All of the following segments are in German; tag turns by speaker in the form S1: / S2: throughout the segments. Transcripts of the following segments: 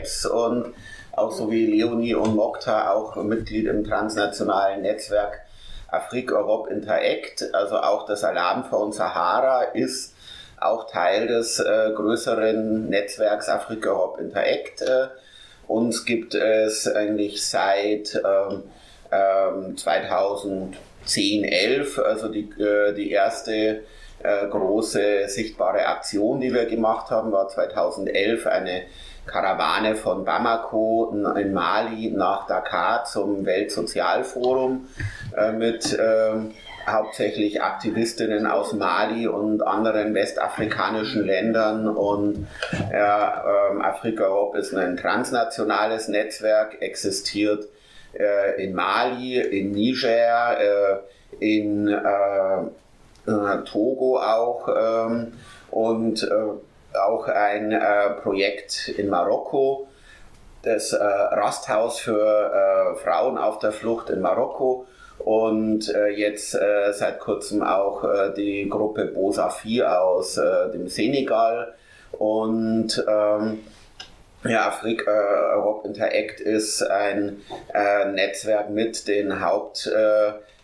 S1: Krebs und auch so wie Leonie und Mokta auch Mitglied im transnationalen Netzwerk Afrique Europe Interact, also auch das Alarmfonds Sahara ist auch Teil des äh, größeren Netzwerks Afrique Europe Interact. Äh, uns gibt es eigentlich seit ähm, ähm, 2010, 11, also die, äh, die erste äh, große sichtbare Aktion, die wir gemacht haben, war 2011 eine Karawane von Bamako in Mali nach Dakar zum Weltsozialforum äh, mit äh, hauptsächlich Aktivistinnen aus Mali und anderen westafrikanischen Ländern und äh, Afrika Hope ist ein transnationales Netzwerk, existiert äh, in Mali, in Niger, äh, in äh, Togo auch ähm, und auch ein äh, Projekt in Marokko, das äh, Rasthaus für äh, Frauen auf der Flucht in Marokko. Und äh, jetzt äh, seit kurzem auch äh, die Gruppe Bosafi aus dem Senegal. Und ähm, ja, Afrika Europe Interact ist ein Netzwerk mit den Haupt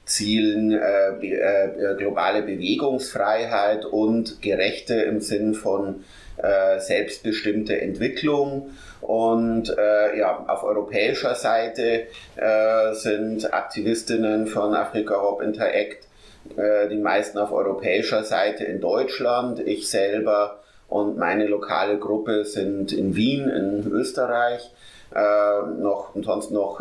S1: Zielen äh, äh, globale Bewegungsfreiheit und gerechte im Sinn von äh, selbstbestimmte Entwicklung. Und äh, ja, auf europäischer Seite äh, sind Aktivistinnen von Afrika Europe Interact äh, die meisten auf europäischer Seite in Deutschland. Ich selber und meine lokale Gruppe sind in Wien, in Österreich. noch und sonst noch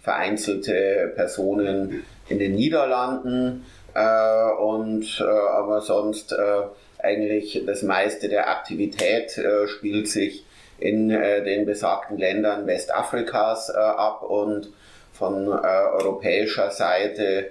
S1: vereinzelte Personen in den Niederlanden äh, und äh, aber sonst äh, eigentlich das meiste der Aktivität äh, spielt sich in äh, den besagten Ländern Westafrikas äh, ab und von europäischer Seite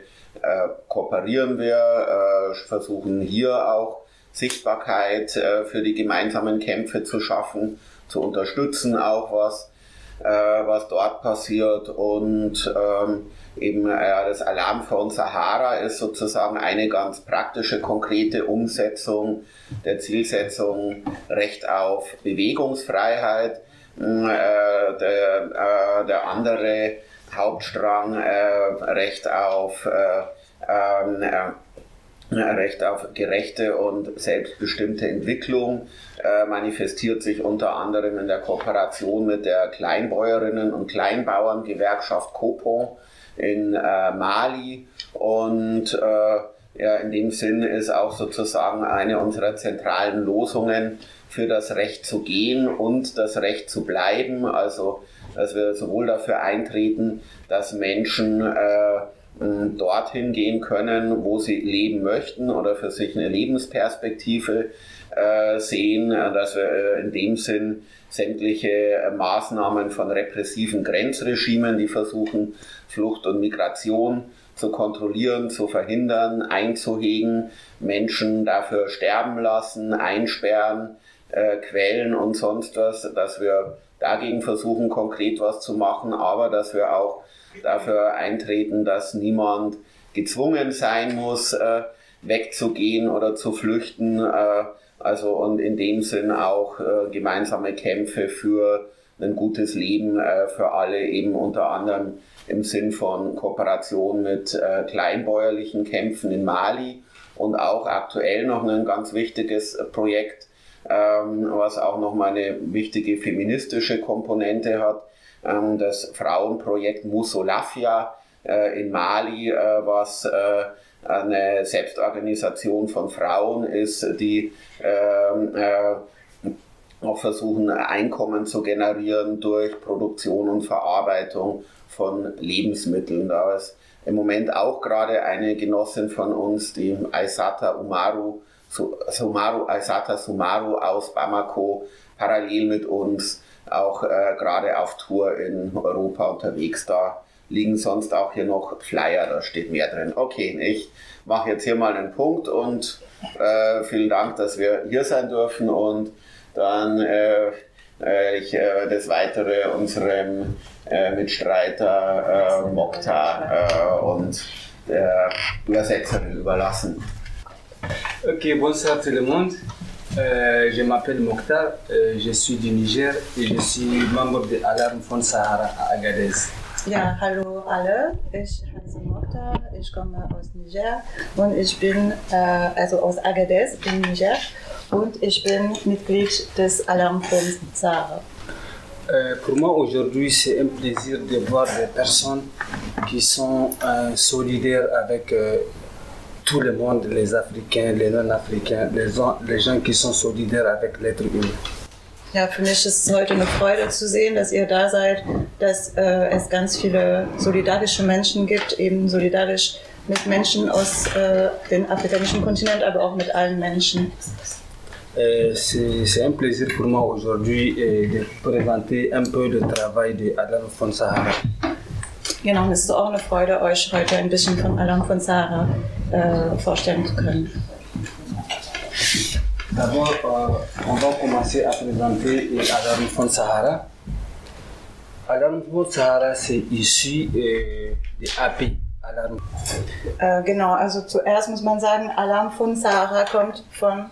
S1: kooperieren wir, versuchen hier auch Sichtbarkeit für die gemeinsamen Kämpfe zu schaffen, zu unterstützen auch was äh, was dort passiert. Und ähm, eben äh, das Alarm von Sahara ist sozusagen eine ganz praktische, konkrete Umsetzung der Zielsetzung Recht auf Bewegungsfreiheit. Hm, äh, der, äh, der andere Hauptstrang äh, Recht auf äh, ähm, Recht auf gerechte und selbstbestimmte Entwicklung äh, manifestiert sich unter anderem in der Kooperation mit der Kleinbäuerinnen und Kleinbauerngewerkschaft Copon in äh, Mali. Und äh, ja, in dem Sinn ist auch sozusagen eine unserer zentralen Losungen für das Recht zu gehen und das Recht zu bleiben, also dass wir sowohl dafür eintreten, dass Menschen äh, dorthin gehen können, wo sie leben möchten oder für sich eine Lebensperspektive äh, sehen, dass wir äh, in dem Sinn sämtliche Maßnahmen von repressiven Grenzregimen, die versuchen, Flucht und Migration zu kontrollieren, zu verhindern, einzuhegen, Menschen dafür sterben lassen, einsperren, äh, quälen und sonst was, dass wir dagegen versuchen, konkret was zu machen, aber dass wir auch dafür eintreten, dass niemand gezwungen sein muss, äh, wegzugehen oder zu flüchten. Äh, also und in dem Sinn auch äh, gemeinsame Kämpfe für ein gutes Leben äh, für alle, eben unter anderem im Sinn von Kooperation mit äh, kleinbäuerlichen Kämpfen in Mali und auch aktuell noch ein ganz wichtiges Projekt, ähm, was auch noch mal eine wichtige feministische Komponente hat, ähm, das Frauenprojekt Musolafia äh, in Mali, was eine Selbstorganisation von Frauen ist, die ähm, auch versuchen, Einkommen zu generieren durch Produktion und Verarbeitung von Lebensmitteln. Da ist im Moment auch gerade eine Genossin von uns, die Aisata Umaru, Sumaru, Aisata Sumaru aus Bamako, parallel mit uns auch äh, gerade auf Tour in Europa unterwegs. Da liegen sonst auch hier noch Flyer, da steht mehr drin. Okay, ich mache jetzt hier mal einen Punkt und äh, vielen Dank, dass wir hier sein dürfen und dann äh, äh ich äh, das Weitere unserem äh, Mitstreiter Mokta und der Übersetzerin überlassen.
S2: Ok, bonsoir tout le monde. Euh, je m'appelle Mokhtar, euh, je suis du Niger et je suis membre de Alarm von Sahara à Agadez.
S3: Ja, hallo alle. Ich heiße Mokhtar, ich komme aus Niger und ich bin äh, also aus Agadez in Niger und ich bin Mitglied des Alarm von Sahara.
S2: Euh, pour moi aujourd'hui c'est un plaisir de voir des personnes qui sont euh, solidaires avec euh, tout le monde, les Africains, les non-Africains, les, les gens qui sont solidaires avec l'être humain.
S3: Ja, für mich ist es heute eine Freude zu sehen, dass ihr da seid, dass äh, es ganz viele solidarische Menschen gibt, eben solidarisch mit Menschen aus äh, dem afrikanischen Kontinent, aber auch mit allen Menschen.
S2: Euh, c'est un plaisir pour moi aujourd'hui euh, de présenter un peu le travail de Adam von Sahara.
S3: Genau, es ist auch eine Freude, euch heute ein bisschen von Alarm von Sahara äh, vorstellen zu können.
S2: D'abord, euh, on va commencer à présenter Alarm von Sahara. Alarm von Sahara, c'est issu euh, de AP. Alarm.
S3: Äh, genau, also zuerst muss man sagen, Alarm von Sahara kommt von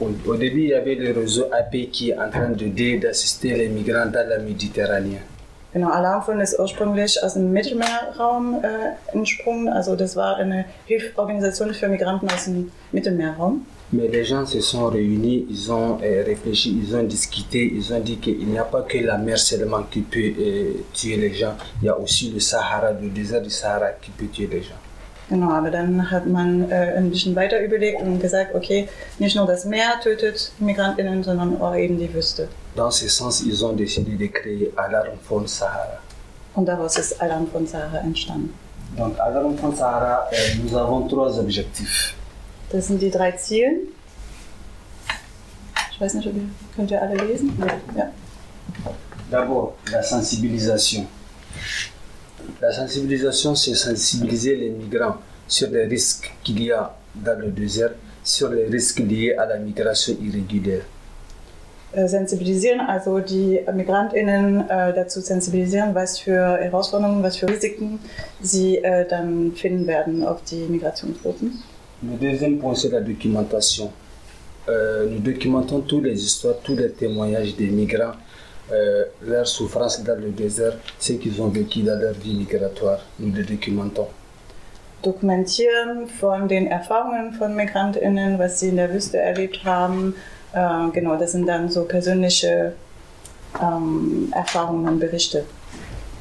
S2: Und au début, il y avait le réseau AP qui est en train d'aider, d'assister les migrants dans la Méditerranée.
S3: Genau, Alarmphone ist ursprünglich aus dem Mittelmeerraum äh, entsprungen. Also das war eine Hilfsorganisation für Migranten aus dem Mittelmeerraum.
S2: Mais les gens se sont réunis, ils ont euh, réfléchi, ils ont discuté, ils ont dit qu'il n'y a pas que la mer seulement qui peut euh, tuer les gens, il y a aussi le Sahara, le désert du Sahara qui peut tuer les gens.
S3: Genau, aber dann hat man äh, ein bisschen weiter überlegt und gesagt, okay, nicht nur das Meer tötet MigrantInnen, sondern auch eben die Wüste.
S2: Dans ce sens, ils ont décidé de créer Alarm von Sahara.
S3: Und daraus ist Alarm von Sahara entstanden.
S2: Donc, Alarm von Sahara, euh, nous avons trois objectifs.
S3: Das sind die drei Ziele. Ich weiß nicht, ob ihr, könnt ihr alle lesen? Ja.
S2: D'abord, la sensibilisation. La sensibilisation, c'est sensibiliser les migrants sur les risques qu'il y a dans le désert, sur les risques liés à la migration irrégulière.
S3: sensibilisieren, also die MigrantInnen äh, dazu sensibilisieren, was für Herausforderungen, was für Risiken sie äh, dann finden werden auf die Migrationsrouten.
S2: Le deuxième point, c'est la documentation. Euh, nous documentons toutes les histoires, tous les témoignages des migrants, euh, leur souffrance dans le désert, ce qu'ils ont vécu dans leur vie migratoire. Nous les documentons.
S3: Dokumentieren von den Erfahrungen von MigrantInnen, was sie in der Wüste erlebt haben. Äh, genau, das sind dann so persönliche ähm, Erfahrungen und Berichte.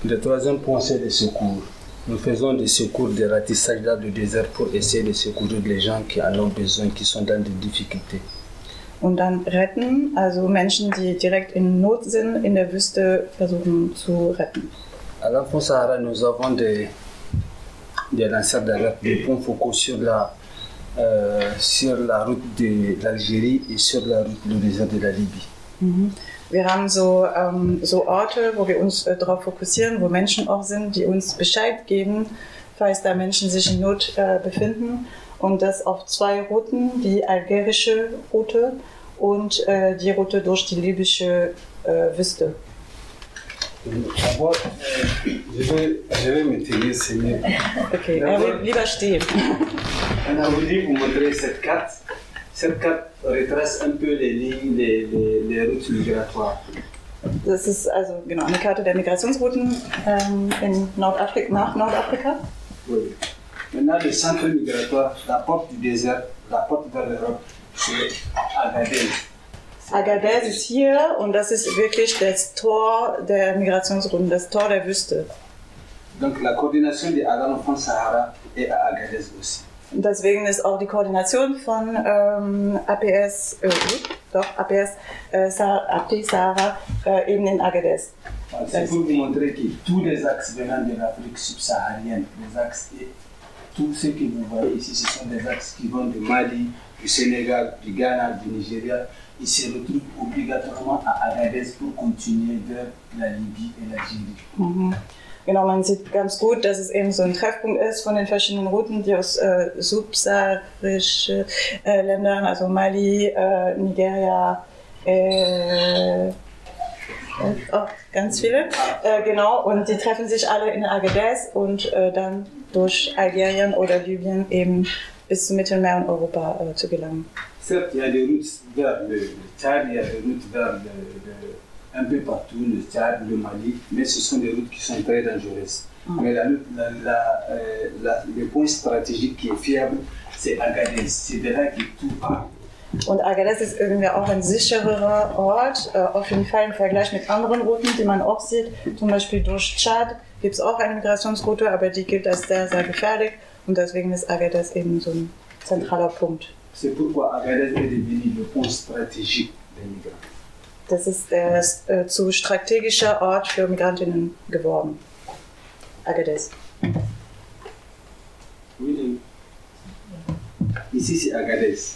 S2: Le troisième point, c'est le secours. Nous faisons des secours, des ratissages dans le désert pour essayer de secourir les gens qui en ont besoin, qui sont dans des difficultés.
S3: Und dann retten, also Menschen, die direkt in Not sind, in der Wüste versuchen zu retten.
S2: À l'Enfant Sahara, nous avons des, des lanceurs d'alerte, des points focaux sur la, euh, sur la route de l'Algérie et sur la route du désert de la Libye.
S3: Mhm. Wir haben so, ähm, so Orte, wo wir uns äh, darauf fokussieren, wo Menschen auch sind, die uns Bescheid geben, falls da Menschen sich in Not äh, befinden. Und das auf zwei Routen, die algerische Route und äh, die Route durch die libysche äh, Wüste.
S2: Mieux.
S3: Okay, er will lieber stehen.
S2: Voulu vous montrer cette carte. Cette carte retrace un peu les lignes, les, les, les routes migratoires.
S3: Das ist also genau eine Karte der Migrationsrouten ähm, in Nordafrika, nach Nordafrika.
S2: Oui. Maintenant, le centre migratoire, la porte du désert, la porte vers l'Europe, c'est Agadez.
S3: Agadez ist hier und das ist wirklich das Tor der Migrationsrouten, das Tor der Wüste.
S2: Donc la coordination des Agan France Sahara est à Agadez aussi.
S3: Und deswegen ist auch die Koordination von ähm, APS, äh, doch, APS, äh, Sa- APT Sahara äh, eben in Agadez.
S2: C'est pour vous montrer que tous les axes venant de l'Afrique subsaharienne, les axes, tout ce que vous voyez ici, ce sont des axes qui vont du Mali, du Sénégal, du Ghana, du Nigeria. Ils se retrouvent obligatoirement à Agadez pour continuer vers la Libye et l'Algérie.
S3: Mhm. Genau, man sieht ganz gut, dass es eben so ein Treffpunkt ist von den verschiedenen Routen, die aus äh, subsaharischen äh, Ländern, also Mali, äh, Nigeria, äh, äh, oh, ganz viele, äh, genau, und die treffen sich alle in Agadez und äh, dann durch Algerien oder Libyen eben bis zum Mittelmeer und Europa äh, zu gelangen.
S2: Certes, il y a des routes vers le, Tchad, il y a des routes vers le- le- un peu partout, le Tchad, le Mali, mais ce sont des routes qui sont très dangereuses.
S3: Mm.
S2: Mais la- la, euh, la- le point stratégique qui est fiable, c'est Agadez. C'est de là que tout part.
S3: Und Agadez ist irgendwie auch ein sichererer Ort, äh, auf jeden Fall im Vergleich mit anderen Routen, die man auch sieht. Zum Beispiel durch Tschad gibt es auch eine Migrationsroute, aber die gilt als sehr, sehr gefährlich. Und deswegen ist Agadez eben so ein zentraler Punkt.
S2: C'est pourquoi Agadez est devenu le point stratégique des migrants.
S3: Das ist der äh, zu strategischer Ort für Migrantinnen geworden. Agadez.
S2: Oui. Ici, c'est Agadez.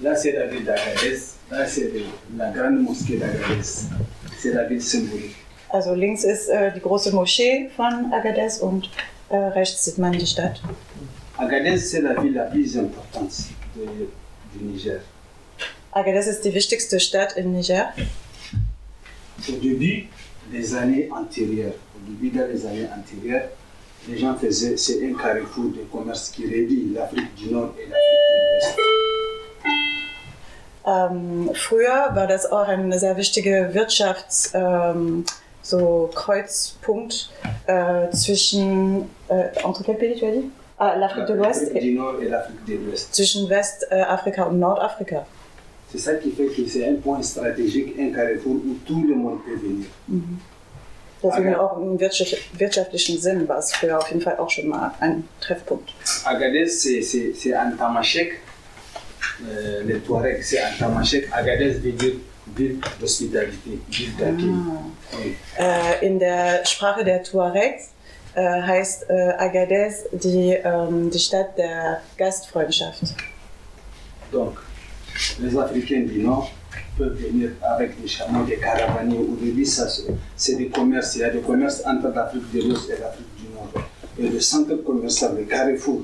S2: Là, c'est la ville d'Agadez. Là, c'est la grande mosquée d'Agadez. C'est la ville symbolique.
S3: Also links ist äh, die große Moschee von Agadez und äh, rechts sieht man die Stadt.
S2: Agadez, c'est la ville la plus importante du Niger.
S3: Agadez ist die wichtigste Stadt in Niger.
S2: Au début des années antérieures, au début les années antérieures, les gens faisaient, c'est un carrefour de commerce qui relie l'Afrique du Nord et l'Afrique de l'Ouest.
S3: Ähm, früher war das auch ein sehr wichtiger Wirtschafts- ähm, so Kreuzpunkt äh, zwischen äh, entre quel pays tu as dit? Ah, l'Afrique de l'Ouest
S2: du Nord et l'Afrique de l'Ouest.
S3: zwischen Westafrika und Nordafrika.
S2: C'est ça qui fait que c'est un point stratégique, un carrefour où tout le monde peut venir.
S3: Deswegen
S2: Okay.
S3: auch im wirtschaft- wirtschaftlichen Sinn war es früher auf jeden Fall auch schon mal ein Treffpunkt.
S2: Agadez, c'est- en tamashek. Euh, les Touaregs, c'est en tamashek. Agadez veut dire ville d'hospitalité, ville d'accueil. Oui.
S3: Äh, in der Sprache der Tuaregs äh, heißt äh, Agadez die, ähm, die Stadt der Gastfreundschaft.
S2: Donc, les Africains du Nord peuvent venir avec des chameaux, des caravaniers. Au début, ça, c'est des commerces. Il y a des commerces entre l'Afrique de l'Ouest et l'Afrique du Nord. Et le centre commercial, le carrefour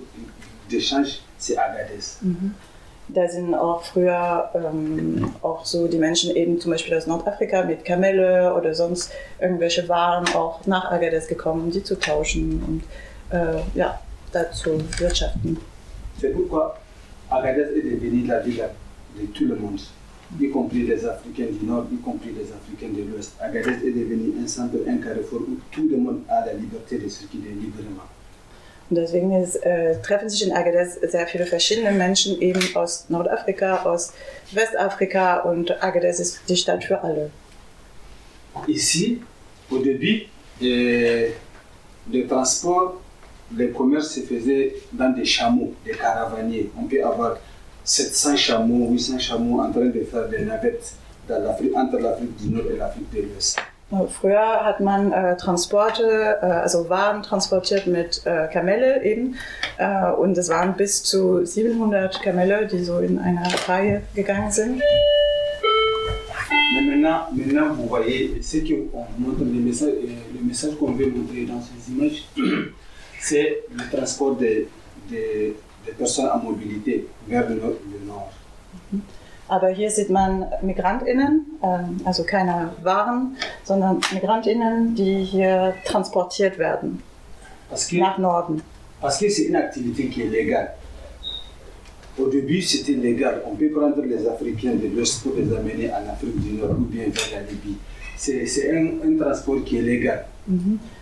S2: d'échange, c'est Agadez.
S3: Da sind auch früher ähm, auch so die Menschen eben zum Beispiel aus Nordafrika mit Kamelle oder sonst irgendwelche Waren auch nach Agadez gekommen, um die zu tauschen und äh, ja, dazu wirtschaften.
S2: C'est pourquoi Agadez est devenue la ville de tout le monde, y compris les Africains du Nord, y compris les Africains de l'Ouest. Agadez est devenu un centre, un carrefour où tout le monde a la liberté de circuler librement.
S3: Und deswegen ist, äh, treffen sich in Agadez sehr viele verschiedene Menschen eben aus Nordafrika, aus Westafrika und Agadez ist die Stadt für alle.
S2: Ici, au début, euh, le transport, le commerce se faisait dans des chameaux, des caravaniers. On peut avoir 700 chameaux, 800 chameaux en train de faire des navettes dans l'Afrique- entre l'Afrique du Nord et l'Afrique de l'Ouest.
S3: Äh, Früher hat man äh, Transporte, äh, also Waren transportiert mit äh, Kamelle eben. Äh, und es waren bis zu 700 Kamelle, die so in einer Reihe gegangen sind.
S2: Maintenant, maintenant, vous voyez ce qu'on montre, le message, euh, le message qu'on veut montrer dans ces images, c'est le transport des des- des personnes à mobilité vers le nord. Le nord.
S3: Aber hier sieht man MigrantInnen, ähm, also keine Waren, sondern MigrantInnen, die hier transportiert werden
S2: que
S3: nach Norden.
S2: Parce que c'est une activité qui est légale. Au début, c'était légal. On peut prendre les Africains de l'Ouest pour les amener en Afrique du Nord ou bien vers la Libye. C'est un, un transport qui est légal.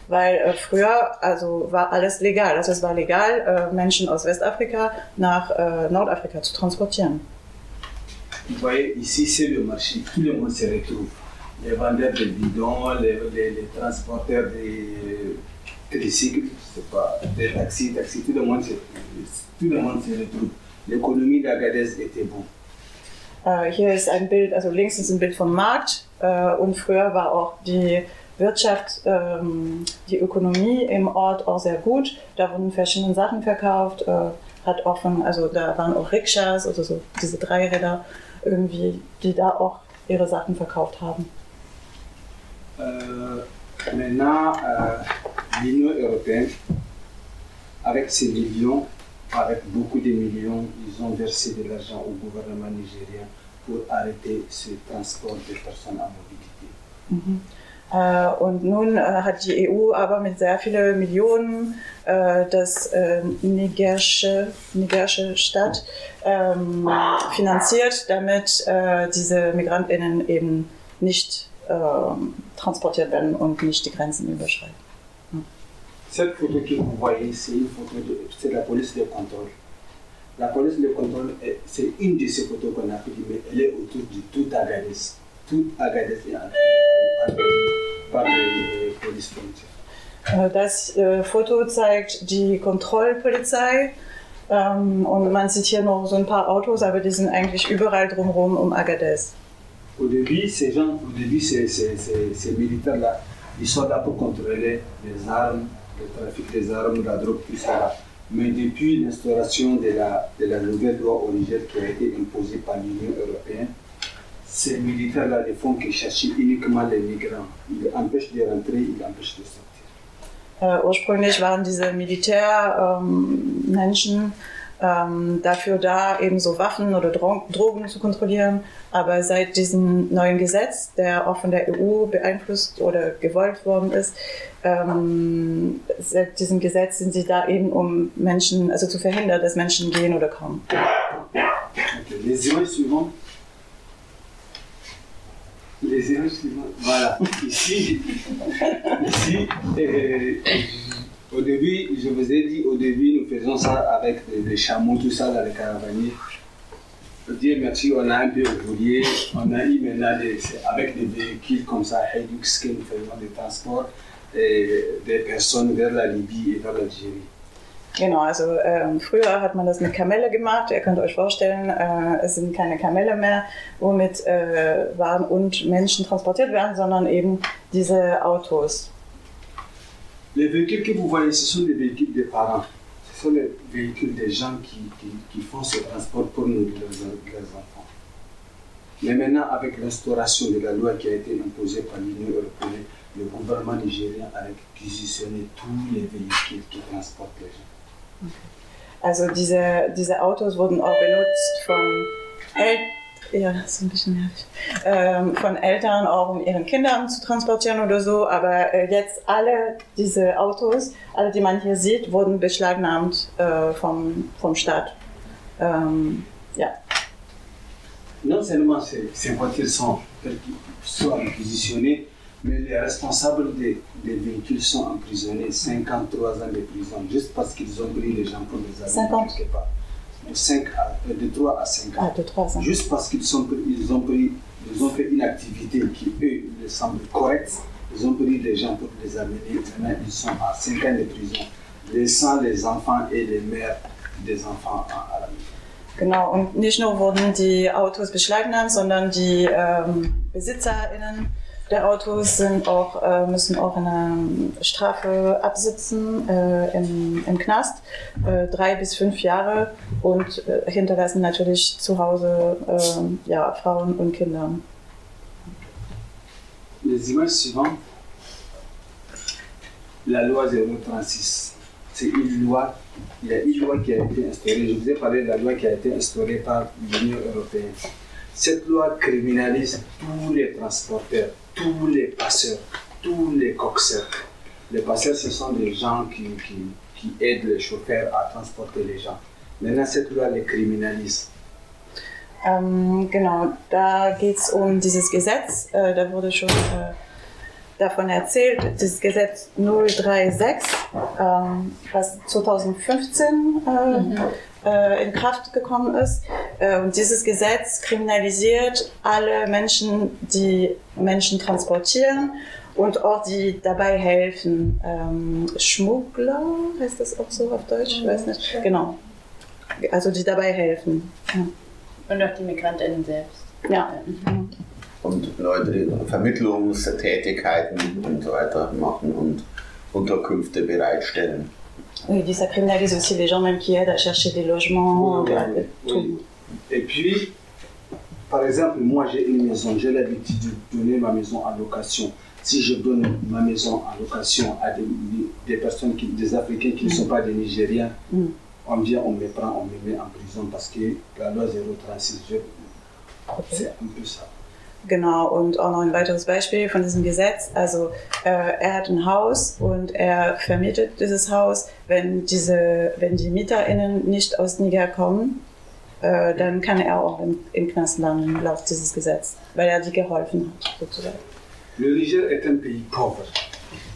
S3: Weil äh, früher also war alles legal. Also es war legal, äh, Menschen aus Westafrika nach äh, Nordafrika zu transportieren.
S2: Vous voyez, ici, c'est le marché. Tout le monde se retrouve. Les vendeurs de bidons, les, les- les transporteurs de tricycles, pas, des taxis, taxis, tout le monde se, tout le monde se retrouve. L'économie d'Agadez était bonne.
S3: Äh, hier ist ein Bild, also links ist ein Bild vom Markt äh, und früher war auch die Wirtschaft, ähm, die Ökonomie im Ort auch sehr gut. Da wurden verschiedene Sachen verkauft, äh, hat offen, also da waren auch Rikschas, also so diese Dreiräder irgendwie, die da auch ihre Sachen verkauft haben.
S2: Euh, maintenant, euh, l'Union européenne, avec ses millions, avec beaucoup de millions, ils ont versé de l'argent au gouvernement nigérien pour arrêter ce transport de personnes à mobilité.
S3: Äh, und nun äh, hat die EU aber mit sehr vielen Millionen äh, das äh, nigerische, nigerische Stadt ähm, finanziert, damit äh, diese Migrantinnen eben nicht ähm, transportiert werden und nicht die Grenzen überschreiten.
S2: Cette photo que vous voyez, c'est une photo de c'est la police de contrôle. La police de contrôle, est- c'est une de ces photos qu'on a prises, mais elle est autour de tout Agadez. Tout Agadez est entouré par, par,
S3: Äh, Das äh, Foto zeigt die Kontrollpolizei ähm, und man sieht hier noch so ein paar Autos, aber die sind eigentlich überall drumherum um Agadez.
S2: Au début, ces gens, au début, ces, ces, ces, ces militaires-là, ils sont là pour contrôler les armes, le trafic des armes, la drogue, tout ça. Mais depuis l'instauration de la, de la nouvelle loi au Niger qui a été imposée par l'Union européenne, ces militaires-là ne font que chercher uniquement les migrants. Ils empêchent de rentrer, ils empêchent de sortir.
S3: Äh, ursprünglich waren diese Militärmenschen ähm, ähm, dafür da, eben so Waffen oder Dro Drogen zu kontrollieren. Aber seit diesem neuen Gesetz, der auch von der EU beeinflusst oder gewollt worden ist, ähm, seit diesem Gesetz sind sie da eben, um Menschen, also zu verhindern, dass Menschen gehen oder kommen.
S2: Ok, Les images suivantes. Les images suivantes. Voilà. Ici, ici euh, au début, je vous ai dit, au début, nous faisons ça avec des, chameaux, tout ça, dans les caravaniers. Dieu merci, on a un peu évolué. On a eu maintenant des, avec des véhicules comme ça, Hilux, que nous faisons des transports et des personnes vers la Libye et vers l'Algérie.
S3: Genau, also ähm, früher hat man das mit Kamelle gemacht. Ihr könnt euch vorstellen, äh, es sind keine Kamelle mehr, womit äh, Waren und Menschen transportiert werden, sondern eben diese Autos.
S2: Les véhicules que vous voyez, ce sont des véhicules des parents. Ce sont les véhicules des gens qui, qui, qui font ce transport pour nous, leurs, leurs enfants. Mais maintenant, avec l'instauration de la loi qui a été imposée par l'Union européenne, le gouvernement nigérien a réquisitionné tous les véhicules qui transportent les gens.
S3: Also diese, diese Autos wurden auch benutzt von Eltern. Ja, das ist ein bisschen nervig. Ähm, von Eltern auch, um ihren Kindern zu transportieren oder so. Aber äh, jetzt alle diese Autos, alle, die man hier sieht, wurden beschlagnahmt äh, vom, vom Staat. Ähm, ja.
S2: Non seulement ces, ces voitures sont, sont réquisitionnées, mais les responsables des, des véhicules sont emprisonnés 53 ans de prison juste parce qu'ils ont pris les gens pour les amener
S3: 50.
S2: quelque part. De, 5 à, euh, de 3 à 5
S3: Ah,
S2: ans.
S3: de trois ans.
S2: Juste parce qu'ils sont ils ont, pris, ils ont fait une activité qui, eux, leur semble correcte, ils ont pris les gens pour les amener. Maintenant, ils sont à 5 ans de prison, laissant les enfants et les mères des enfants à, à la maison.
S3: Genau, und nicht nur wurden die Autos beschlagnahmt, sondern die ähm, BesitzerInnen der Autos sind auch, äh, müssen auch eine Strafe absitzen äh, im, im Knast, äh, drei bis fünf Jahre und äh, hinterlassen natürlich zu Hause äh, ja, Frauen und Kinder.
S2: Les images suivantes. La loi 036. C'est une loi, il y a une loi qui a été instaurée. Je vous ai parlé de la loi qui a été instaurée par l'Union européenne. Cette loi criminalise tous les transporteurs, tous les passeurs, tous les coxeurs. Les passeurs, ce sont des gens qui, qui, qui aident les chauffeurs à transporter les gens. Maintenant, cette loi les criminalise.
S3: Ähm, genau, da geht es um dieses Gesetz, äh, da wurde schon äh, davon erzählt, das Gesetz 036, ähm, was 2015 äh, äh, in Kraft gekommen ist. Äh, und dieses Gesetz kriminalisiert alle Menschen, die Menschen transportieren und auch die dabei helfen. Ähm, Schmuggler, heißt das auch so auf Deutsch? Ich weiß nicht. Genau. Also die dabei helfen. Ja.
S4: Und auch die Migrantinnen selbst.
S3: Ja.
S1: Und Leute, die Vermittlungstätigkeiten und so weiter machen und Unterkünfte bereitstellen.
S3: Oui, dit ça criminalise aussi les gens même qui aident à chercher des logements,
S2: Oui, oui,
S3: tout.
S2: oui. Et puis, par exemple, moi j'ai une maison, j'ai l'habitude de donner ma maison en location. Si je donne ma maison en location à des, des personnes, qui, des Africains qui ne sont pas des Nigériens,
S3: Mm.
S2: on vient, on me prend, on me met en prison parce que la loi 036, je- c'est un peu ça.
S3: Genau, und auch noch ein weiteres Beispiel von diesem Gesetz. Also äh, er hat ein Haus und er vermietet dieses Haus. Wenn, diese, wenn die MieterInnen nicht aus Niger kommen, äh, dann kann er auch im, im Knast landen, laut dieses Gesetz, weil er die geholfen hat, sozusagen.
S2: Le Niger est un pays pauvre.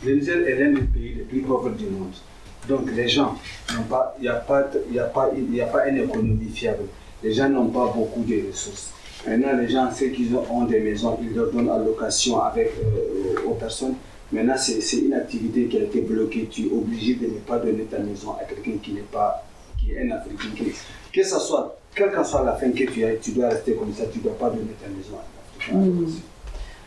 S2: Le Niger est l'un des pays les plus pauvres du monde. Donc les gens n'ont pas, il n'y a pas, y a a pas une économie fiable. Les gens n'ont pas beaucoup de ressources. Maintenant, les gens, ceux qui ont des maisons, ils leur donnent en location avec, euh, aux personnes. Maintenant, c'est une activité qui a été bloquée. Tu es obligé de ne pas donner ta maison à quelqu'un qui n'est pas, qui est un Africain. Que ce soit, quelle que soit la fin que tu as, tu dois rester comme ça. Tu ne dois pas donner ta maison à un Africain.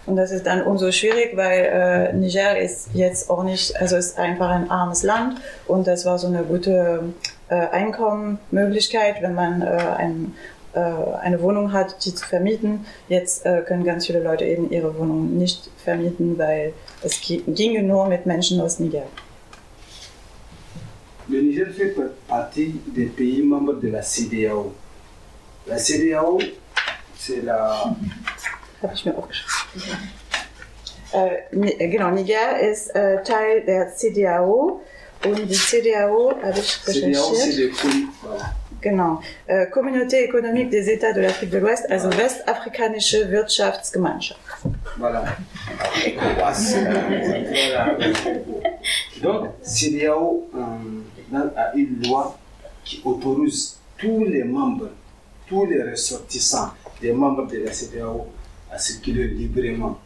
S3: Und das ist dann umso schwierig, weil äh, Niger ist jetzt auch nicht, also ist einfach ein armes Land und das war so eine gute äh, Einkommenmöglichkeit, wenn man äh, ein, eine Wohnung hat, die zu vermieten. Jetzt äh, können ganz viele Leute eben ihre Wohnung nicht vermieten, weil es gi- ginge nur mit Menschen aus Niger.
S2: Le Niger fait pa- partie des pays membres de la CDAO. La CDAO, c'est la,
S3: Habe ich mir aufgeschrieben. Äh, äh, genau, Niger ist äh, Teil der CDAO und die CDAO habe ich
S2: CDAO, c'est
S3: recherchiert.
S2: des. Voilà.
S3: Genau. Äh, Communauté économique des États de l'Afrique de l'Ouest, also westafrikanische Wirtschaftsgemeinschaft.
S2: voilà. Donc, CDAO euh, a une loi qui autorise tous les membres, tous les ressortissants des membres de la CDAO à circuler librement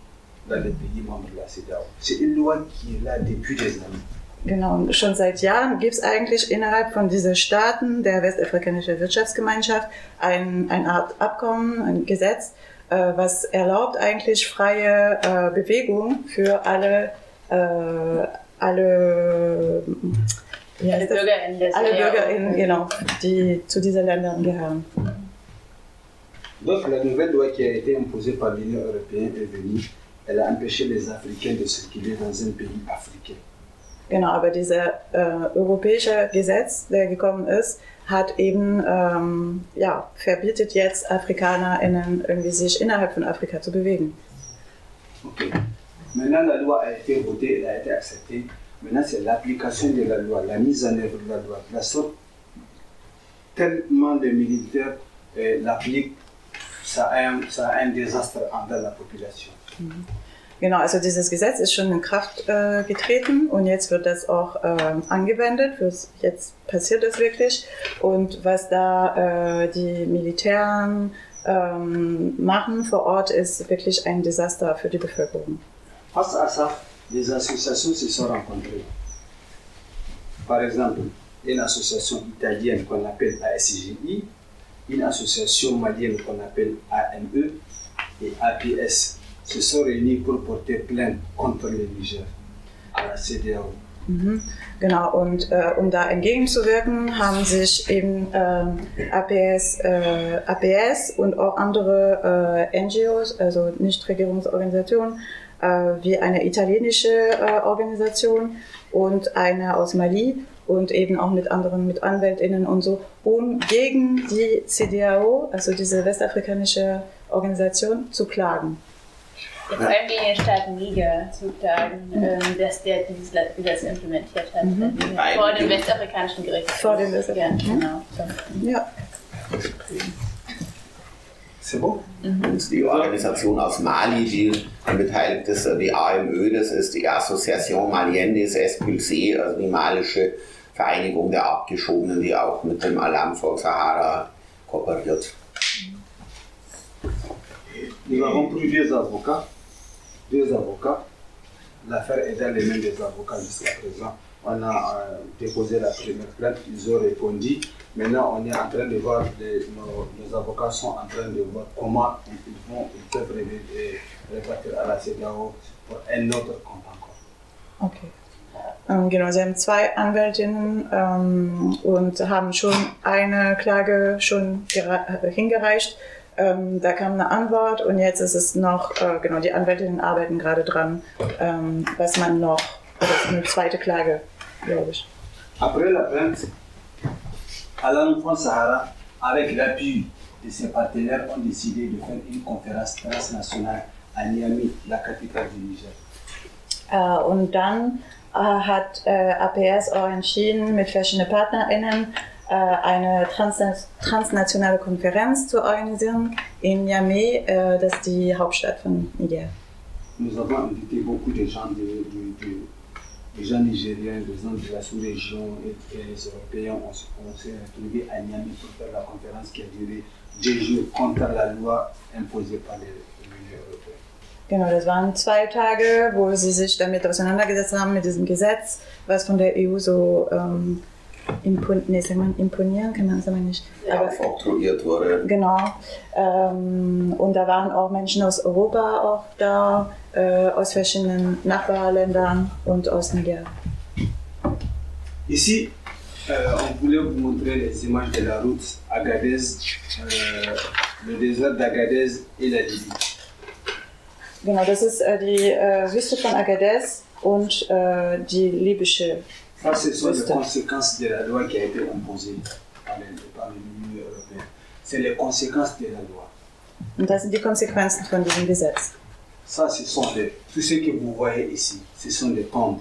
S2: dans les pays membres de la CDAO. C'est une loi qui est là depuis des années.
S3: Genau, und schon seit Jahren gibt es eigentlich innerhalb von diesen Staaten der westafrikanischen Wirtschaftsgemeinschaft ein, eine Art Abkommen, ein Gesetz, äh, was erlaubt eigentlich freie äh, Bewegung für alle, äh, alle,
S4: Alle? BürgerInnen
S3: alle. BürgerInnen, genau, die zu diesen Ländern gehören.
S2: Donc la nouvelle loi qui a été imposée par l'Union européenne est venue, elle a empêché les Africains de circuler dans un pays africain.
S3: Genau, aber dieser äh, europäische Gesetz, der gekommen ist, hat eben, ähm, ja, verbietet jetzt AfrikanerInnen irgendwie sich innerhalb von Afrika zu bewegen.
S2: Ok. Maintenant, la loi a été votée, elle a été acceptée. Maintenant, c'est l'application de la loi, la mise en œuvre de la loi. De la sorte, tellement de militaires euh, l'appliquent, ça, a un- ça a un désastre envers la population.
S3: Genau, also dieses Gesetz ist schon in Kraft äh, getreten und jetzt wird das auch ähm, angewendet. Fürs, jetzt passiert das wirklich. Und was da äh, die Militären ähm, machen vor Ort, ist wirklich ein Desaster für die Bevölkerung.
S2: Face à ça, les associations se sont rencontrées. Par exemple, une association italienne qu'on appelle ASGI, une association malienne qu'on appelle AME et APS se sont réunis pour porter plainte contre le Niger à la CDAO.
S3: Mhm. Genau, und äh, um da entgegenzuwirken, haben sich eben ähm, APS, äh, APS und auch andere äh, NGOs, also Nichtregierungsorganisationen, äh, wie eine italienische äh, Organisation und eine aus Mali und eben auch mit anderen, mit AnwältInnen und so, um gegen die CDAO, also diese westafrikanische Organisation, zu klagen.
S4: Vor allem gegen den Staat Niger zu klagen, ähm, dass der dieses Gesetz implementiert hat.
S3: Mhm.
S4: Äh, Vor dem westafrikanischen Gerichtshof.
S3: Vor dem West-
S4: Ja,
S3: Mhm.
S4: genau.
S3: Ja.
S2: C'est bon
S1: Und die Organisation aus Mali, die beteiligt ist, die AMÖ, das ist die Association Malienne des Expulsés, also die malische Vereinigung der Abgeschobenen, die auch mit dem Alarmvolk Sahara kooperiert.
S2: Nous avons deux avocats. Deux avocats. L'affaire est dans les mains des avocats jusqu'à présent. On a euh, déposé la première plainte, ils ont répondu. Maintenant, on est en train de voir, nos, avocats sont en train de voir comment ils, vont, ils peuvent ré- répartir à la CDAO pour un autre compte encore.
S3: Okay. Ähm, genau, sie haben zwei Anwältinnen ähm, und haben schon eine Klage schon äh, hingereicht. Ähm, da kam eine Antwort und jetzt ist es noch, äh, genau, die Anwältinnen arbeiten gerade dran, ähm, was man noch, oder eine zweite Klage, glaube ich.
S2: Après la plainte, Alan Front Sahara, avec l'appui et ses partenaires ont décidé de faire une conférence transnationale à Niamey, la capitale du Niger.
S3: Äh, und dann äh, hat äh, APS auch entschieden, mit verschiedenen PartnerInnen eine trans transnationale Konferenz zu organisieren in Niamey, äh, das ist die Hauptstadt von Niger.
S2: Nous avons invité beaucoup de gens, de, de- de- des gens nigériens, des gens de la sous-région et, les Européens. On, s'est retrouvés à Niamey pour faire la conférence qui a duré deux jours contre la loi imposée par l'Union européenne.
S3: Genau, das waren zwei Tage, wo sie sich damit auseinandergesetzt haben, mit diesem Gesetz, was von der EU so ähm, impon nee, sagt man, imponieren, kann man sagen nicht. Aber
S1: Aufoktroyiert wurde.
S3: Genau. Ähm, und da waren auch Menschen aus Europa auch da, äh, aus verschiedenen Nachbarländern und aus Niger.
S2: Ici, euh, on voulait vous montrer les images de la route Agadez, euh, le désert d'Agadez et la Libye.
S3: Genau, das ist äh, die äh, Wüste von Agadez und äh, die libysche.
S2: Ça, ce sont les conséquences de la loi qui a été imposée par l'Union européenne. C'est les conséquences de la loi.
S3: Und das sind die Konsequenzen von diesem Gesetz.
S2: Ça, ce sont les, tout ce que vous voyez ici, ce sont les tombes,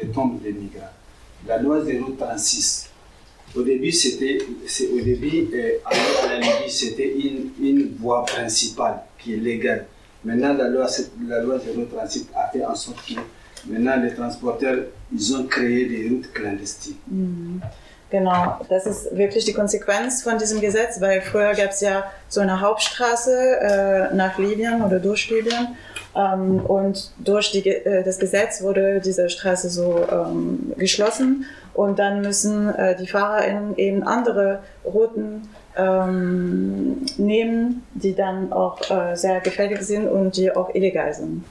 S2: les tombes des migrants. La loi 036. Au début, c'était, au début, euh, à la Libye, c'était une, une voie principale qui est légale. Maintenant, la loi, la loi 036 a fait en sorte que maintenant les transporteurs, ils ont créé des routes clandestines.
S3: Mhm. Genau, das ist wirklich die Konsequenz von diesem Gesetz, weil früher gab es ja so eine Hauptstraße äh, nach Libyen oder durch Libyen ähm, und durch die, äh, das Gesetz wurde diese Straße so ähm, geschlossen und dann müssen äh, die FahrerInnen eben andere Routen ähm, nehmen, die dann auch äh, sehr gefährlich sind und die auch illegal sind.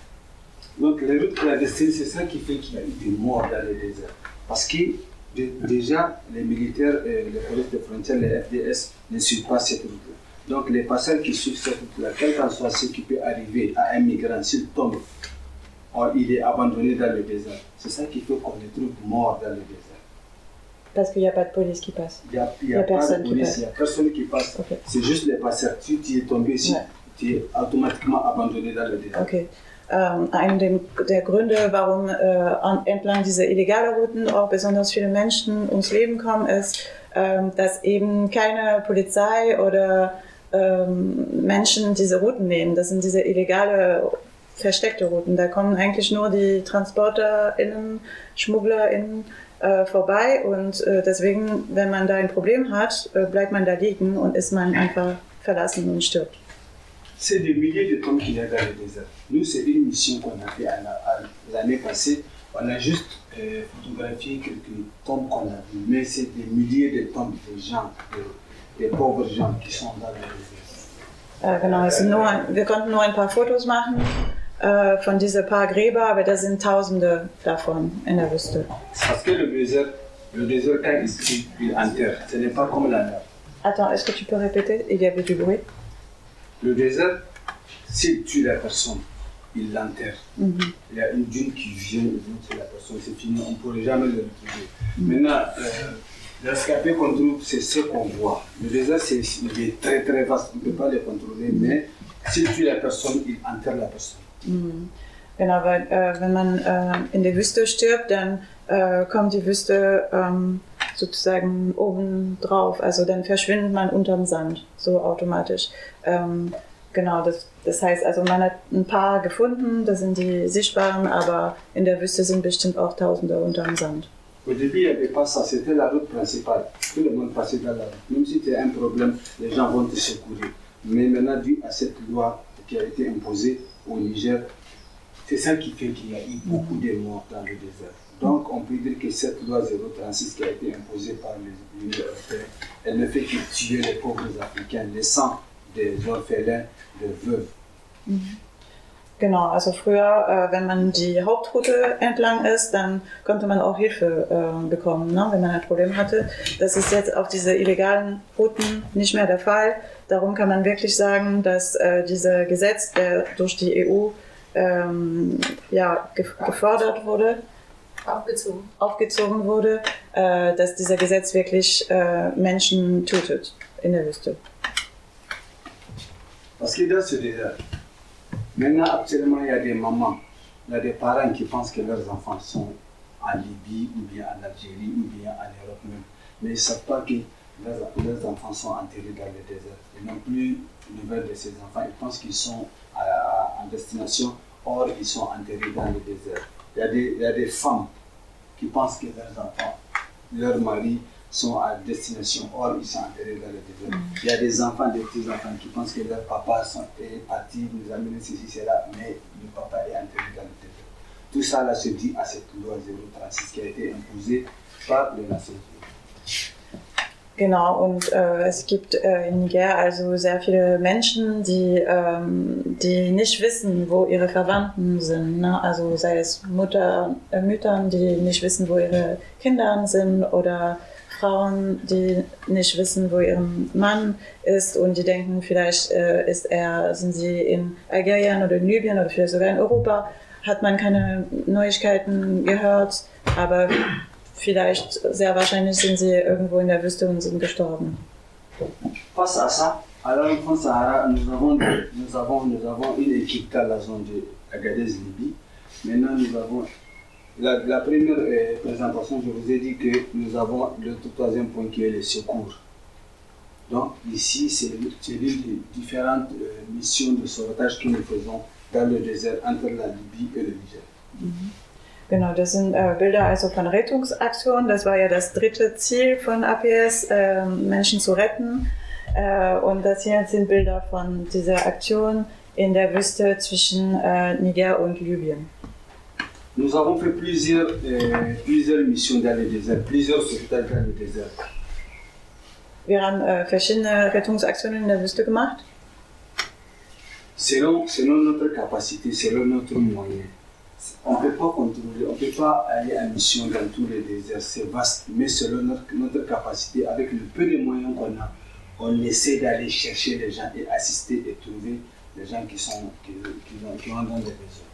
S2: Donc les routes clandestines, c'est ça qui fait qu'il y a eu des morts dans le désert. Parce que de- déjà, les militaires, et les polices de frontières, les FDS, ne suivent pas cette route-là. Donc les passeurs qui suivent cette route-là, quel qu'en soit ce qui peut arriver à un migrant, s'il tombe, or, il est abandonné dans le désert. C'est ça qui fait qu'on le trouve mort dans le désert.
S3: Parce qu'il n'y a pas de police qui passe.
S2: Il n'y a, y
S3: a
S2: pas
S3: personne
S2: de
S3: qui
S2: police,
S3: passe.
S2: il n'y a personne qui passe.
S3: Ok.
S2: C'est juste les passeurs. Si tu es tombé ici,
S3: Ouais.
S2: tu es automatiquement abandonné dans le désert.
S3: Okay. Ähm, einer dem- der Gründe, warum äh, an, entlang dieser illegalen Routen auch besonders viele Menschen ums Leben kommen, ist, ähm, dass eben keine Polizei oder ähm, Menschen diese Routen nehmen. Das sind diese illegale versteckte Routen. Da kommen eigentlich nur die TransporterInnen, SchmugglerInnen äh, vorbei und äh, deswegen, wenn man da ein Problem hat, äh, bleibt man da liegen und ist man einfach verlassen und stirbt.
S2: C'est des milliers de tombes qu'il y a dans le désert. Nous, c'est une mission qu'on a fait l'année passée. On a juste euh, photographié quelques tombes qu'on a vues, mais c'est des milliers de tombes de gens, de- pauvres gens qui sont dans le désert.
S3: Äh, genau, es sind nur, wir konnten nur ein paar Fotos machen äh, von diese paar Gräber, aber da sind Tausende davon in der Wüste.
S2: Parce que le désert, le désert, quand il, il enterre, ce n'est pas comme la mer.
S3: Attends, est-ce que tu peux répéter? Il y avait du bruit.
S2: Le désert, s'il tue la personne, il l'enterre.
S3: Mhm.
S2: Il y a une dune qui vient, il la personne, c'est fini, on ne pourrait jamais le retrouver. Maintenant, euh, l'escapé qu'on trouve, c'est ce qu'on voit. Le désert, c'est, il est très très vaste, on ne peut pas le contrôler, mais s'il tue la personne, il enterre la personne.
S3: Mhm. Genau, weil äh, wenn man äh, in der Wüste stirbt, dann äh, kommt die Wüste ähm, sozusagen oben drauf. Also dann verschwindet man unterm Sand, so automatisch. Ähm, genau, das, das heißt, also man hat ein paar gefunden, das sind die sichtbaren, aber in der Wüste sind bestimmt auch Tausende unterm Sand.
S2: Au début, il n'y avait pas ça, c'était la route principale. Tout le monde passait dans la route. Même si tu as un problème, les gens vont te secourir. Mais maintenant, dû à cette loi qui a été imposée au Niger, c'est ça qui fait qu'il y a eu beaucoup de morts dans le désert. Donc, on peut dire que cette loi 036 qui a été imposée par l'Union européenne, elle ne fait que tuer les pauvres Africains, laissant des orphelins, des veuves.
S3: Genau, also früher, äh, wenn man die Hauptroute entlang ist, dann konnte man auch Hilfe äh, bekommen, ne, wenn man ein Problem hatte. Das ist jetzt auf diese illegalen Routen nicht mehr der Fall. Darum kann man wirklich sagen, dass äh, dieser Gesetz, der durch die EU ähm, ja, ge gefordert wurde,
S4: Aufgezogen.
S3: aufgezogen wurde, äh, dass dieser Gesetz wirklich äh, Menschen tötet in der Wüste.
S2: Parce que dans ce désert, maintenant actuellement il y a des mamans, il y a des parents qui pensent que leurs enfants sont en Libye ou bien en Algérie ou bien en Europe même. Mais ils ne savent pas que leurs, leurs enfants sont enterrés dans le désert. Ils n'ont plus de nouvelles de ces enfants. Ils pensent qu'ils sont à- à- en destination, or ils sont enterrés dans le désert. Il y a des, il y a des femmes qui pensent que leurs enfants, leurs maris sont à destination, or ils sont enterrés dans le désert. Il y a des enfants, des petits-enfants qui pensent que leur papa sont, est parti nous amener ceci, cela, mais le papa est enterré dans le désert. Tout ça là se dit à cette loi 036 qui a été imposée par les Nations Unies.
S3: Genau, und äh, es gibt äh, in Niger also sehr viele Menschen, die, ähm, die nicht wissen, wo ihre Verwandten sind. Ne? Also sei es Mutter, äh, Müttern, die nicht wissen, wo ihre Kinder sind oder Frauen, die nicht wissen, wo ihr Mann ist und die denken, vielleicht äh, ist er, sind sie in Algerien oder in Libyen oder vielleicht sogar in Europa, hat man keine Neuigkeiten gehört, aber vielleicht, sehr wahrscheinlich sind sie irgendwo in der Wüste und sind gestorben.
S2: Face à ça, alors en Sahara, nous avons, nous, avons, nous avons une équipe dans la zone de Agadez-Libye. Maintenant, nous avons la, la première euh, présentation, je vous ai dit que nous avons le troisième point qui est le secours. Donc ici, c'est l'une des différentes euh, missions de sauvetage que nous faisons dans le désert entre la Libye et le Niger.
S3: Genau, das sind äh, Bilder also von Rettungsaktionen. Das war ja das dritte Ziel von APS, äh, Menschen zu retten. Äh, und das hier sind Bilder von dieser Aktion in der Wüste zwischen äh, Niger und Libyen.
S2: Nous avons fait plusieurs, euh, plusieurs missions dans le désert, plusieurs sauvetages dans le désert.
S3: Wir haben äh, verschiedene Rettungsaktionen in der Wüste gemacht.
S2: selon, selon notre capacité, selon notre moyen. On ne peut pas contrôler, on ne peut pas aller en mission dans tous les déserts, c'est vaste, mais selon notre, notre capacité, avec le peu de moyens qu'on a, on essaie d'aller chercher les gens et assister et trouver les gens qui, sont, qui, qui, ont, qui ont dans des besoins.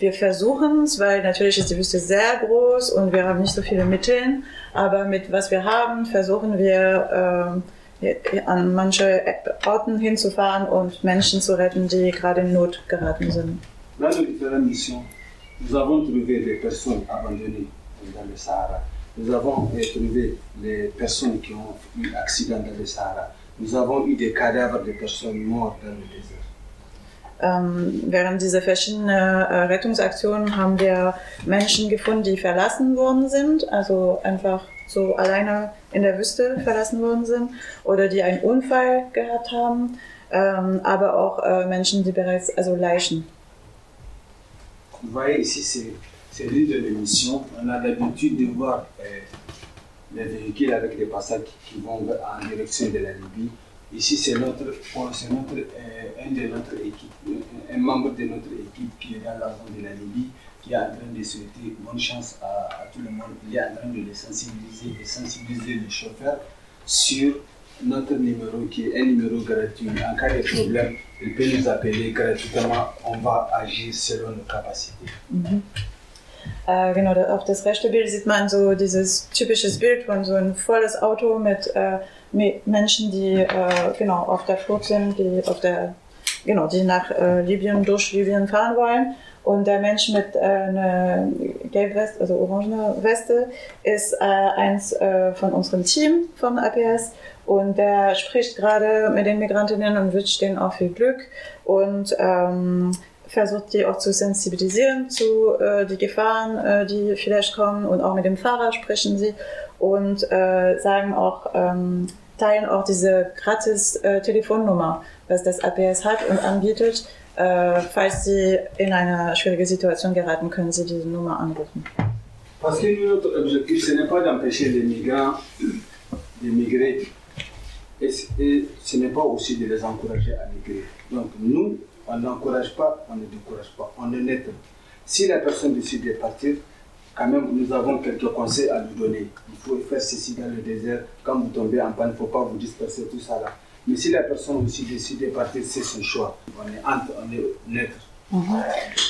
S3: Wir versuchen es, weil natürlich ist die Wüste sehr groß und wir haben nicht so viele Mittel, aber mit was wir haben, versuchen wir äh, an manche Orten hinzufahren und Menschen zu retten, die gerade in Not geraten sind.
S2: Dans nos différentes missions, nous avons trouvé des personnes abandonnées dans le Sahara. Nous avons euh, trouvé les personnes qui ont eu accident dans le Sahara. Nous avons eu des cadavres de personnes mortes dans le désert.
S3: Ähm, während dieser verschiedenen äh, Rettungsaktionen haben wir Menschen gefunden, die verlassen worden sind, also einfach so alleine in der Wüste verlassen worden sind oder die einen Unfall gehabt haben, ähm, aber auch äh, Menschen, die bereits, also Leichen.
S2: Vous voyez ici, c'est- c'est l'une de nos missions. On a l'habitude de voir euh, les véhicules avec des passages qui, vont en direction de la Libye. Ici, c'est notre, c'est notre, euh, un de notre équipe, un, un membre de notre équipe qui est dans la zone de la Libye, qui est en train de souhaiter bonne chance à, à tout le monde. Il est en train de les sensibiliser et sensibiliser les chauffeurs sur notre numéro qui est un numéro gratuit. En cas de problème, il peut nous appeler gratuitement. On va agir selon nos capacités.
S3: Äh, genau, auf das rechte Bild sieht man so dieses typisches Bild von so ein volles Auto mit, äh, mit Menschen, die äh, genau auf der Flucht sind, die auf der genau, die nach äh, Libyen durch Libyen fahren wollen. Und der Mensch mit äh, einer gelben Weste, also orangener Weste, ist äh, eins von unserem Team vom APS. Und der spricht gerade mit den Migrantinnen und wünscht denen auch viel Glück und ähm, versucht die auch zu sensibilisieren zu äh, die Gefahren, äh, die vielleicht kommen. Und auch mit dem Fahrer sprechen sie und äh, sagen auch, ähm, teilen auch diese gratis äh, Telefonnummer, was das APS hat und anbietet. Äh, falls sie in eine schwierige Situation geraten, können sie diese Nummer anrufen.
S2: Parce que notre objectif, ce n'est pas d'empêcher les migrants de. Et, ce n'est pas aussi de les encourager à migrer. Donc nous, on n'encourage pas, on ne décourage pas, on est neutre. Si la personne décide de partir, quand même, nous avons quelques conseils à lui donner. Il faut faire ceci dans le désert. Quand vous tombez en panne, il ne faut pas vous disperser, tout ça là. Mais si la personne aussi décide de partir, c'est son choix. On est neutre.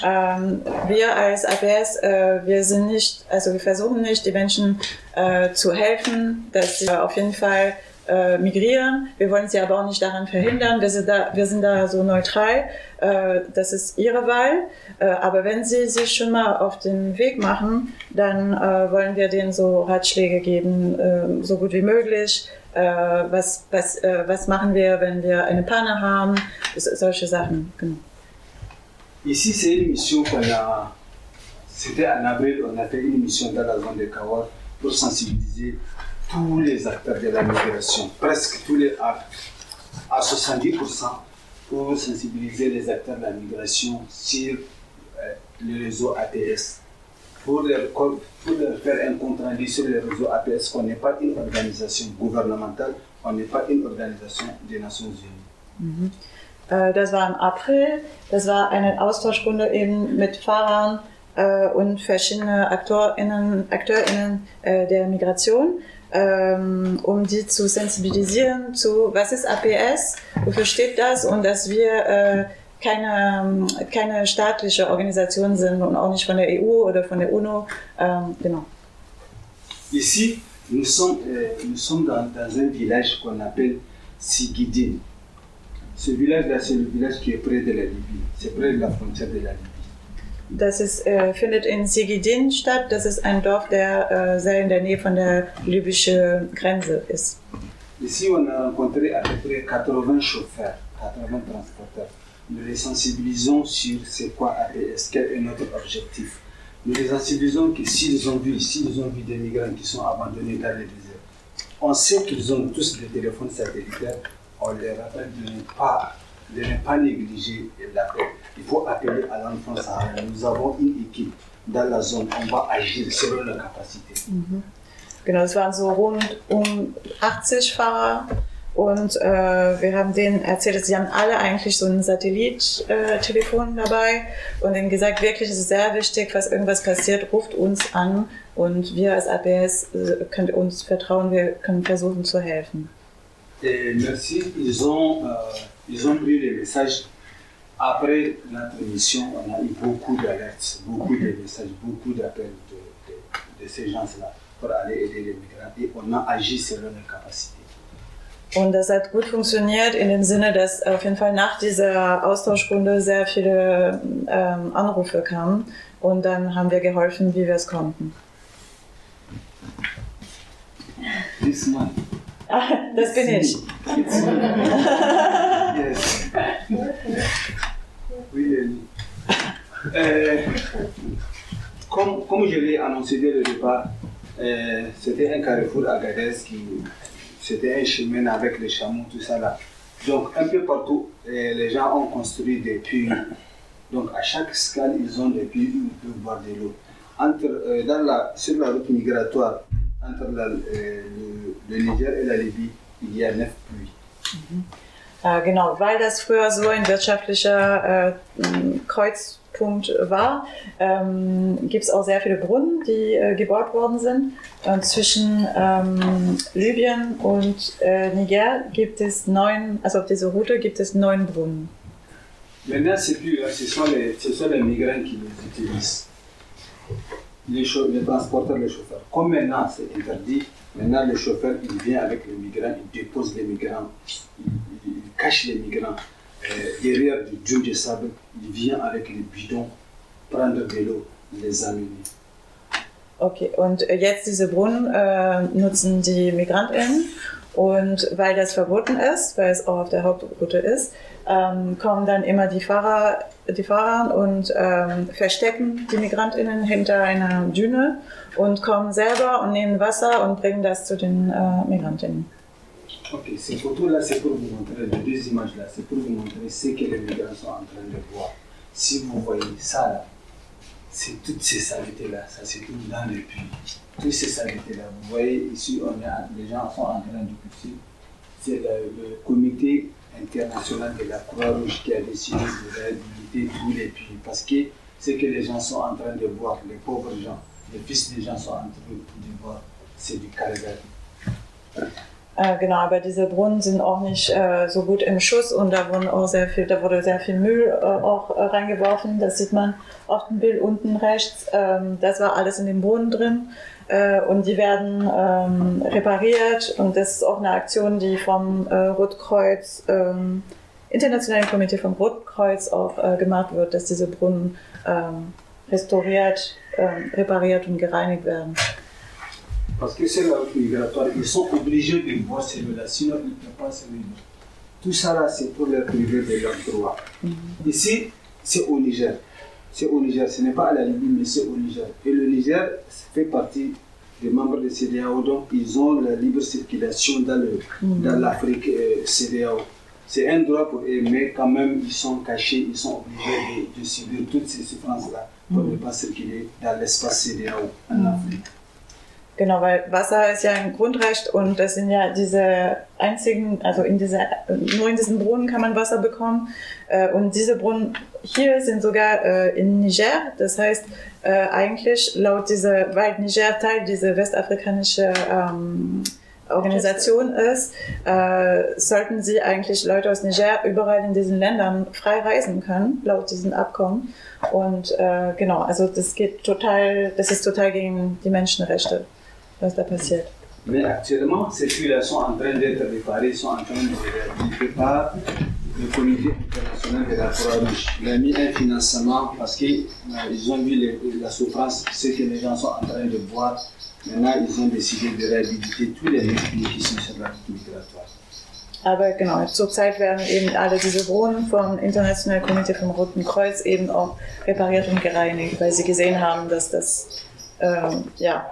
S3: Ähm, wir als APS, äh, wir sind nicht, also wir versuchen nicht, die Menschen äh, zu helfen, dass sie auf jeden Fall äh, migrieren. Wir wollen sie aber auch nicht daran verhindern. Wir sind da, wir sind da so neutral. Äh, das ist ihre Wahl. Äh, aber wenn sie sich schon mal auf den Weg machen, dann äh, wollen wir denen so Ratschläge geben, äh, so gut wie möglich. Äh, was, was, äh, was machen wir, wenn wir eine Panne haben? Solche Sachen. Genau.
S2: Ici, c'est une mission qu'on a. C'était en avril, on a fait une mission dans la zone de Kawar pour sensibiliser tous les acteurs de la migration, presque tous les actes, à 70% pour sensibiliser les acteurs de la migration sur euh, le réseau APS. Pour leur, faire un compte rendu sur le réseau APS, qu'on n'est pas une organisation gouvernementale, on n'est pas une organisation des Nations Unies.
S3: Äh, Das war im April. Das war eine Austauschrunde eben mit Fahrern äh, und verschiedene AkteurInnen, AkteurInnen äh, der Migration, ähm, um die zu sensibilisieren zu, was ist APS, wofür steht das und dass wir äh, keine, keine staatliche Organisation sind und auch nicht von der EU oder von der UNO. Ähm, genau.
S2: Ici, nous sommes, euh, nous sommes dans, dans un village qu'on appelle Sigidin. Ce village-là, c'est le village qui est près de la Libye. C'est près de la frontière de la Libye.
S3: Das ist, äh, findet in Sigidin statt. Das ist ein Dorf, der äh, sehr in der.
S2: Ici, on a rencontré à peu près 80 chauffeurs, 80 transporteurs. Nous les sensibilisons sur c'est quoi APS, quel est notre objectif. Nous les sensibilisons que s'ils ont vu, s'ils ont vu des migrants qui sont abandonnés dans les déserts, on sait qu'ils ont tous des téléphones satellitaires, on leur rappelle de ne pas, de ne pas négliger l'appel. Il faut appeler à l'enfance. Nous avons une équipe dans la zone, on va agir selon la capacité.
S3: Genau, es waren so rund um 80 Fahrer und äh, wir haben denen erzählt, sie haben alle eigentlich so ein Satellittelefon dabei und denen gesagt, wirklich ist es sehr wichtig, falls irgendwas passiert, ruft uns an und wir als APS äh, könnt uns vertrauen, wir können versuchen zu helfen.
S2: Et merci, ils ont, euh, ils ont pris les messages. Après notre mission, on a eu beaucoup d'alertes, beaucoup de messages, beaucoup d'appels de, de- de ces gens-là pour aller aider les migrants et on a agi selon les capacités.
S3: Und das hat gut funktioniert in dem Sinne, dass auf jeden Fall nach dieser Austauschrunde sehr viele ähm, Anrufe kamen und dann haben wir geholfen, wie wir es konnten.
S2: This man.
S3: Das bin ich.
S2: Yes. Oui. Euh, comme, comme je l'ai annoncé dès le départ, euh, c'était un carrefour à Gadez qui c'était un chemin avec les chameaux, tout ça là. Donc un peu partout, euh, les gens ont construit des puits. Donc à chaque escale, ils ont des puits où ils peuvent boire de l'eau. Euh, dans la, sur la route migratoire entre le, le Niger et la Libye, il y a neuf puits.
S3: Äh, genau, weil das früher so ein wirtschaftlicher äh, Kreuzpunkt war, ähm, gibt es auch sehr viele Brunnen, die äh, gebaut worden sind. Und zwischen ähm, Libyen und äh, Niger gibt es neun, also auf dieser Route gibt es neun Brunnen.
S2: Maintenant, ces puits-là, ce, sont les- ce sont les migrants qui les utilisent. Les, les transporteurs, les chauffeurs. Comme maintenant c'est interdit, maintenant le chauffeur il vient avec les migrants, il dépose les migrants, il, il- cache les migrants euh, derrière du dune de sable, il vient avec les bidons prendre de l'eau, les amener.
S3: Okay, und jetzt diese Brunnen äh, nutzen die MigrantInnen und weil das verboten ist, weil es auch auf der Hauptroute ist, ähm, kommen dann immer die Fahrer, die Fahrer und ähm, verstecken die MigrantInnen hinter einer Düne und kommen selber und nehmen Wasser und bringen das zu den äh, MigrantInnen.
S2: Ok, ces photos-là, c'est pour vous montrer, les deux images-là, c'est pour vous montrer ce que les migrants sont en train de voir. Si vous voyez ça là, c'est toutes ces saletés-là, ça se trouve dans les puits. Toutes ces saletés-là, vous voyez ici, on les gens sont en train de pousser. C'est le, le comité international de la Croix-Rouge qui a décidé de réhabiliter tous les puits parce que ce que les gens sont en train de voir, les pauvres gens, les fils des gens sont en train de voir, c'est du calvaire.
S3: Äh, genau, aber diese Brunnen sind auch nicht äh, so gut im Schuss und da wurden auch sehr viel, da wurde sehr viel Müll äh, auch äh, reingeworfen. Das sieht man auf dem Bild unten rechts. Ähm, das war alles in dem Brunnen drin äh, und die werden ähm, repariert und das ist auch eine Aktion, die vom Rotkreuz, ähm, Internationalen Komitee vom Rotkreuz auch gemacht wird, dass diese Brunnen ähm, restauriert, ähm, repariert und gereinigt werden.
S2: Parce que c'est la route migratoire, ils sont obligés de voir celui-là, sinon ils ne peuvent pas se vivre. Tout ça là, c'est pour leur priver de leurs droits. Ici, c'est au Niger. C'est au Niger, ce n'est pas à la Libye, mais c'est au Niger. Et le Niger fait partie des membres de CDAO, donc ils ont la libre circulation dans le- dans l'Afrique euh, CDAO. C'est un droit pour eux, mais quand même, ils sont cachés, ils sont obligés de, de subir toutes ces souffrances-là pour ne pas circuler dans l'espace CDAO en Afrique.
S3: Genau, weil Wasser ist ja ein Grundrecht und das sind ja diese einzigen, also in dieser, nur in diesen Brunnen kann man Wasser bekommen. Äh, Und diese Brunnen hier sind sogar äh, in Niger. Das heißt, äh, eigentlich laut dieser, weil Niger Teil dieser westafrikanische ähm, Organisation ist, sollten sie eigentlich Leute aus Niger überall in diesen Ländern frei reisen können, laut diesem Abkommen. Und äh, genau, also das geht total, das ist total gegen die Menschenrechte,
S2: Mais actuellement, ces puits-là sont en train d'être réparés, sont en train de réhabiliter par le comité international de la Croix-Rouge. Il a mis un financement parce qu'ils ont vu les- la souffrance, ce que les gens sont en train de voir. Maintenant, ils ont décidé de réhabiliter tous les réfugiés qui sont sur la route migratoire.
S3: Aber genau, zurzeit werden eben alle diese Brunnen vom Internationalen Komitee vom Roten Kreuz eben auch repariert und gereinigt, weil sie gesehen haben, dass das ähm, ja,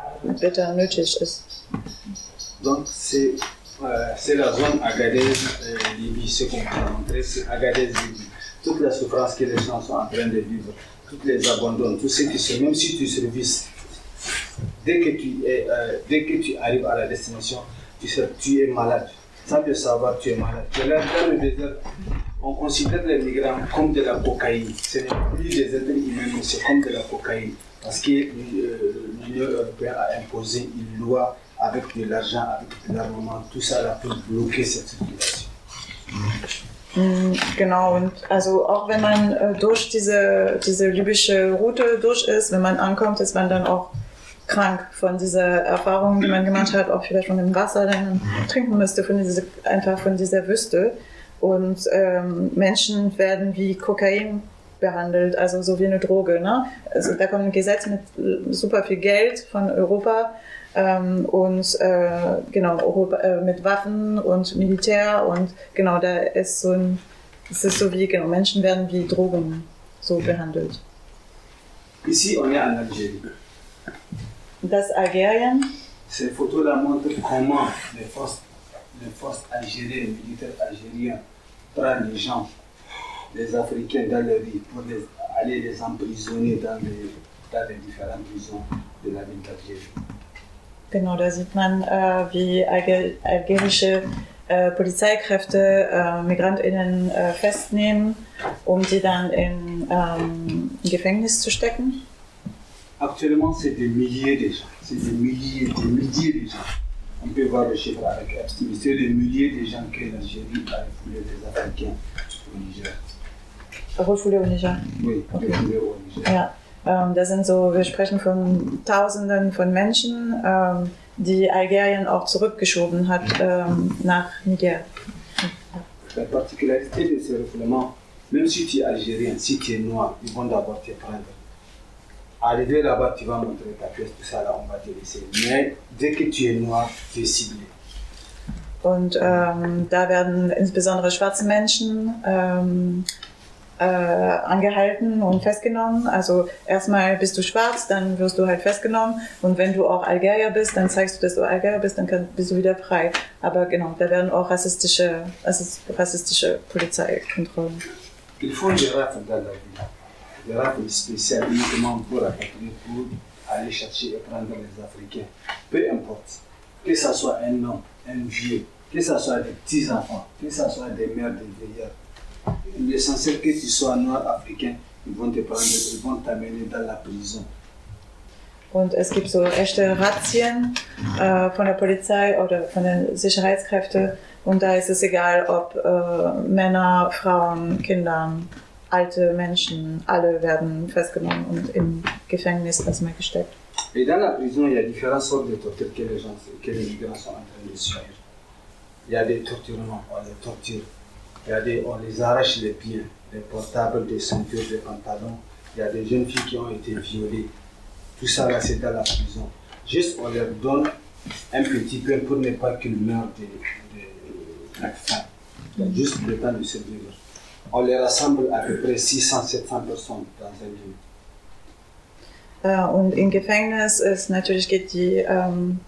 S2: Donc, c'est euh, c'est la zone Agadez, euh, ce qu'on peut montrer, c'est Agadez, Libye. Toute la souffrance que les gens sont en train de vivre, toutes les abandons, tout ce qui se, même si tu services, dès que tu, euh, dès que tu arrives à la destination, tu, es malade. Sans le savoir, tu es malade. Le désert, on considère les migrants comme de la cocaïne. Ce n'est plus des êtres humains, c'est comme de la cocaïne. Parce que euh, l'Union européenne a imposé une loi avec de l'argent, avec de l'armement, tout ça là pour bloquer cette circulation.
S3: Mm, Genau, und also auch wenn man äh, durch diese, diese libysche Route durch ist, wenn man ankommt, ist man dann auch krank von dieser Erfahrung, die man gemacht hat, auch vielleicht von dem Wasser, das man trinken müsste, von dieser, einfach von dieser Wüste. Und ähm, Menschen werden wie Kokain behandelt, also so wie eine Droge. Ne? Also da kommt ein Gesetz mit äh, super viel Geld von Europa ähm, und äh, genau Europa, äh, mit Waffen und Militär und genau da ist so ein, es ist so wie genau Menschen werden wie Drogen so behandelt.
S2: Ici, on est en Algérie.
S3: Das Algerien,
S2: Ces photos-là montrent comment les forces, les forces algériennes, militaires algériens, prennent les gens, les Africains dans les rues pour les- aller les emprisonner dans les, dans les différentes prisons de la ville d'Algérie.
S3: genau da sieht man, äh, wie Alger algerische äh, Polizeikräfte äh, MigrantInnen äh, festnehmen, um dann in ähm, ein Gefängnis zu stecken?
S2: Actuellement, c'est des milliers de gens. C'est des milliers, des milliers de gens. On peut voir le chiffre avec Epstein. C'est des milliers de gens que l'Algérie a refoulés des Africains au Niger. Refoulés au Niger.
S3: Ja, ähm, das sind so, wir sprechen von Tausenden von Menschen, ähm, die Algerien auch zurückgeschoben hat ähm, nach Niger.
S2: La particularité de ces refoulements, même si tu es algérien, si tu es noir, ils vont d'abord te prendre. Arrivé là-bas, tu vas montrer ta pièce, tout ça là, on va te laisser. Mais dès que tu es noir, tu es ciblé.
S3: Und ähm, da werden insbesondere schwarze Menschen ähm, äh, angehalten und festgenommen. Also erstmal bist du schwarz, dann wirst du halt festgenommen. Und wenn du auch Algerier bist, dann zeigst du, dass du Algerier bist, dann bist du wieder frei. Aber genau, da werden auch rassistische, rassist- rassistische Polizeikontrollen.
S2: Il faut rafles dans la ville. Des rafles spéciales uniquement pour rapatrier, pour aller chercher et prendre les Africains. Peu importe. Que ce soit un homme, un vieux, que ce soit des petits-enfants, que ce soit des mères, des vieillards. L'essentiel que tu sois noir africain, ils vont te prendre, ils vont t'amener dans la prison.
S3: Und es gibt so echte Razzien äh, von der Polizei oder von den Sicherheitskräften. Und da ist es egal, ob äh, Männer, Frauen, Kinder, alte Menschen, alle werden festgenommen und im Gefängnis erstmal gesteckt.
S2: Et dans la prison, il y a différentes sortes de tortures que les, gens, que les migrants sont en train de subir. Il y a des torturements, on les torture. On les arrache les pieds, des portables, des ceintures, des pantalons. Il y a des jeunes filles qui ont été violées. Tout ça là, c'est dans la prison. Juste, on leur donne un petit peu pour ne pas qu'ils meurent de, de, de faim. Juste le temps de survivre. On les rassemble à peu près 600-700 personnes dans un lieu.
S3: Äh, und im Gefängnis ist natürlich geht die, ähm,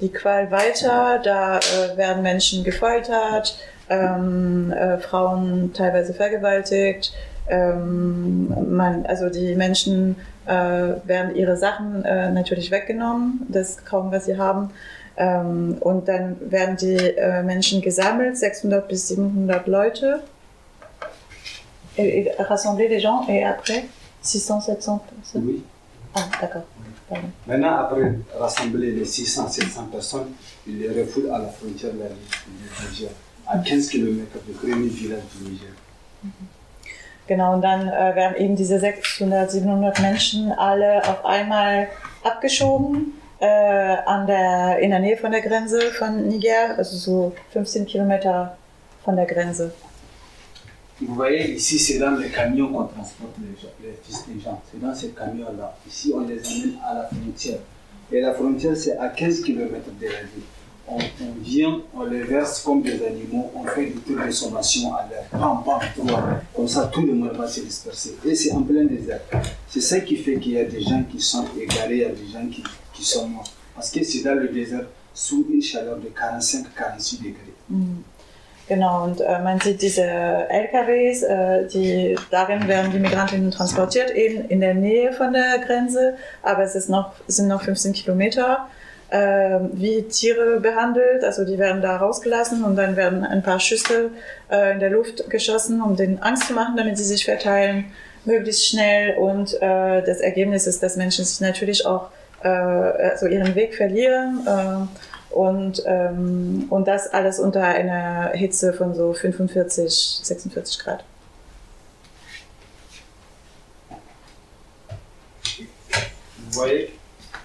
S3: die Qual weiter. Da äh, werden Menschen gefoltert, ähm, äh, Frauen teilweise vergewaltigt. Ähm, man, also die Menschen äh, werden ihre Sachen äh, natürlich weggenommen, das kaum was sie haben. Ähm, und dann werden die äh, Menschen gesammelt, 600 bis 700 Leute. Et, et rassembler les gens et après 600, 700 personnes.
S2: Oui.
S3: Ah, d'accord.
S2: Maintenant, après rassembler les 600-700 personnes, ils les refoulent à la frontière vers le Niger, 15 km du premier village du Niger.
S3: Genau, und dann äh, werden eben diese 600, 700 Menschen alle auf einmal abgeschoben äh, an der, in der Nähe von der Grenze von Niger, also so 15 Kilometer von der Grenze.
S2: Vous voyez, ici, c'est dans les camions qu'on transporte les, gens- les fils des gens. C'est dans ces camions-là. Ici, on les amène à la frontière. Et la frontière, c'est à 15 km de la ville. On, vient, on les verse comme des animaux, on fait du tour de à l'air. Bam, trois. Comme ça, tout le monde va se disperser. Et c'est en plein désert. C'est ça qui fait qu'il y a des gens qui sont égarés, il y a des gens qui, qui sont morts. Parce que c'est dans le désert, sous une chaleur de 45-46 degrés.
S3: Genau, und äh, man sieht diese LKWs, äh, die, darin werden die Migrantinnen transportiert, eben in der Nähe von der Grenze, aber es ist noch, sind noch 15 Kilometer, äh, wie Tiere behandelt, also die werden da rausgelassen und dann werden ein paar Schüsse äh, in der Luft geschossen, um denen Angst zu machen, damit sie sich verteilen, möglichst schnell und äh, das Ergebnis ist, dass Menschen sich natürlich auch äh, also ihren Weg verlieren, äh, und, ähm, und das alles unter einer Hitze von so 45, 46 Grad.
S2: Voyez,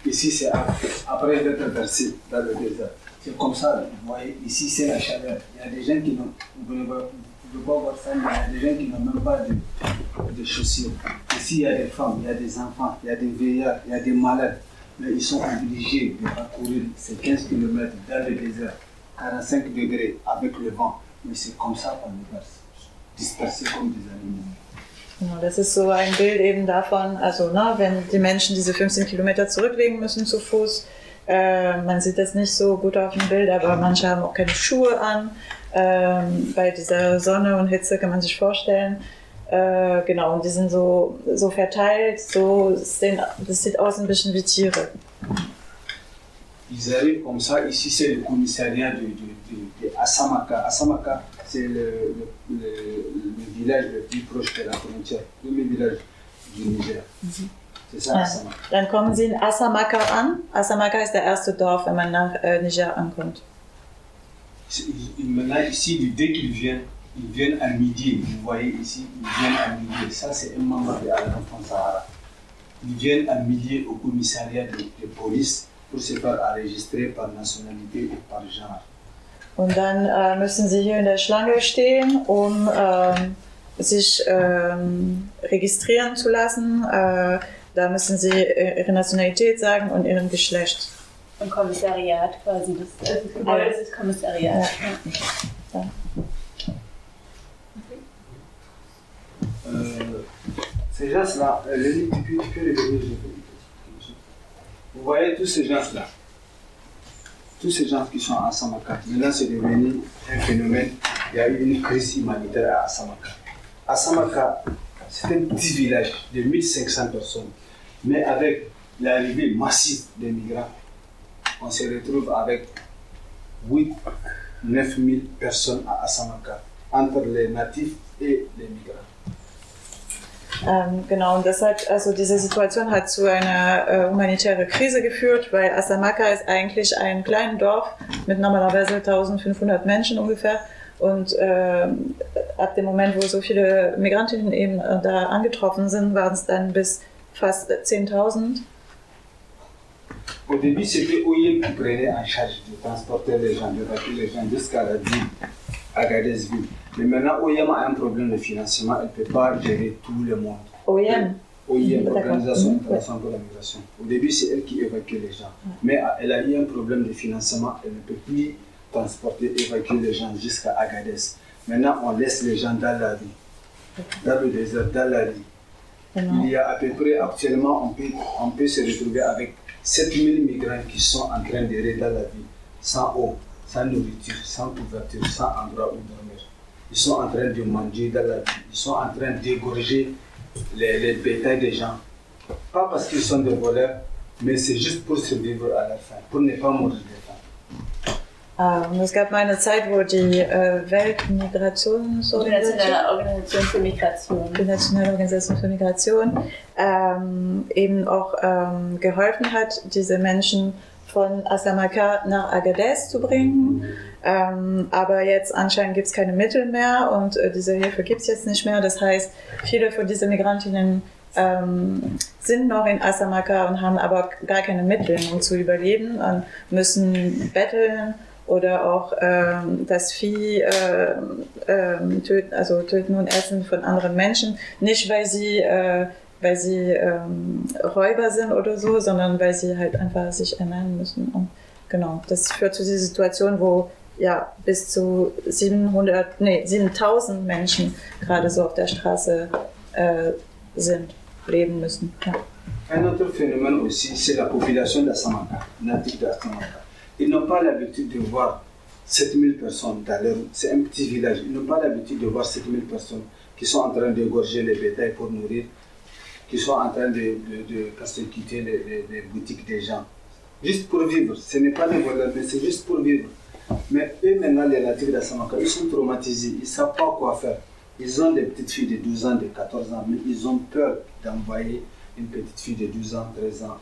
S2: ici c'est ap- après être versé dans le désert. C'est comme ça, vous voyez, ici c'est la chaleur. Il y a des gens qui n'ont, vous ne pouvez pas voir ça, mais il y a des gens qui n'ont même pas de, de chaussures. Ici il y a des femmes, il y a des enfants, il y a des vieillards, il y a des malades. Mais ils sont obligés de parcourir ces 15 km dans le désert, 45 degrés avec le vent. Mais c'est comme ça qu'on les verse, dispersés comme des animaux.
S3: Genau, das ist so ein Bild eben davon, also ne, wenn die Menschen diese 15 Kilometer zurücklegen müssen zu Fuß, äh, man sieht das nicht so gut auf dem Bild, aber manche haben auch keine Schuhe an. Ähm, bei dieser Sonne und Hitze kann man sich vorstellen. Äh, genau, und die sind so, so verteilt, so sehen, das sieht aus ein bisschen wie Tiere.
S2: Ils arrivent comme ça. Ici, c'est le commissariat de, de, de, de Assamaka. Assamaka, c'est le, le, le, le village le plus proche de la frontière, le premier village du Niger. C'est ça,
S3: Ah. Dann kommen sie in Asamaka an. Asamaka ist der erste Dorf, wenn man nach äh, Niger ankommt.
S2: Ils- ils- Maintenant, ici, dès qu'ils viennent, ils viennent à midi. Vous voyez ici, ils viennent à midi. Ça, c'est un membre de l'Enfant Sahara. Ils viennent à midi au commissariat de, de police pour se faire enregistrer par nationalité et par genre.
S3: Und dann äh, müssen sie hier in der Schlange stehen, um ähm, sich ähm, registrieren zu lassen. Äh, da müssen sie äh, ihre Nationalität sagen und ihren Geschlecht.
S4: Ein Kommissariat quasi. Das, das ist das Kommissariat.
S3: Ja.
S2: Ces gens-là, revenir, je vais quelque chose. Vous voyez tous ces gens-là, tous ces gens qui sont à Samaka, maintenant c'est devenu un phénomène, il y a eu une crise humanitaire à Samaka. À Samaka, c'est un petit village de 1500 personnes, mais avec l'arrivée massive des migrants, on se retrouve avec 8 9 000 personnes à Asamaka, entre les natifs et les migrants.
S3: Ähm, genau, und das hat, also diese Situation hat zu einer äh, humanitären Krise geführt, weil Asamaka ist eigentlich ein kleines Dorf mit normalerweise 1500 Menschen ungefähr. Und äh, ab dem Moment, wo so viele Migrantinnen eben äh, da angetroffen sind, waren es dann bis fast 10.000.
S2: Au début, c'était OIM qui prenait en charge de transporter les gens, d'évacuer les gens jusqu'à la ville, Agadez-Ville. Mais maintenant, OIM a un problème de financement, elle ne peut pas gérer tout le monde.
S3: OIM
S2: OIM,
S3: D'accord.
S2: Organisation
S3: Mhm.
S2: internationale pour la migration. Au début, c'est elle qui évacue les gens. Mais elle a eu un problème de financement, elle ne peut plus transporter, évacuer les gens jusqu'à Agadez. Maintenant, on laisse les gens dans la rue, dans le désert, dans la rue. Il y a à peu près, actuellement, on peut, on peut se retrouver avec 7000 migrants qui sont en train d'errer dans la vie, sans eau, sans nourriture, sans couverture, sans endroit où dormir. Ils sont en train de manger dans la vie, ils sont en train d'égorger les, les bétails des gens. Pas parce qu'ils sont des voleurs, mais c'est juste pour survivre à la fin, pour ne pas mourir de faim.
S3: Ähm, es gab mal eine Zeit, wo die äh, Weltmigrationsorganisation,
S4: Internationale Organisation für Migration.
S3: die Nationale Organisation für Migration, ähm, eben auch ähm, geholfen hat, diese Menschen von Asamaka nach Agadez zu bringen. Ähm, aber jetzt anscheinend gibt es keine Mittel mehr und äh, diese Hilfe gibt es jetzt nicht mehr. Das heißt, viele von diesen Migrantinnen ähm, sind noch in Asamaka und haben aber gar keine Mittel, um zu überleben und müssen betteln oder auch ähm, das Vieh ähm, ähm, töten, also töten und essen von anderen Menschen. Nicht, weil sie, äh, weil sie ähm, Räuber sind oder so, sondern weil sie halt einfach sich ernähren müssen. Und genau, das führt zu dieser Situation, wo ja bis zu 700, nee, 7000 Menschen gerade so auf der Straße äh, sind, leben müssen. Ja.
S2: Un autre phénomène aussi, c'est la population d'Assamaka, native d'Assamaka. Ils n'ont pas l'habitude de voir 7000 personnes dans leur... C'est un petit village. Ils n'ont pas l'habitude de voir 7000 personnes qui sont en train d'égorger les bétails pour nourrir, qui sont en train de, de, de persécuter les, les- les boutiques des gens. Juste pour vivre. Ce n'est pas des voleurs, mais c'est juste pour vivre. Mais eux, maintenant, les natifs d'Assamaka, ils sont traumatisés. Ils ne savent pas quoi faire. Ils ont des petites filles de 12 ans, de 14 ans, mais ils ont peur d'envoyer une petite fille de 12 ans, 13 ans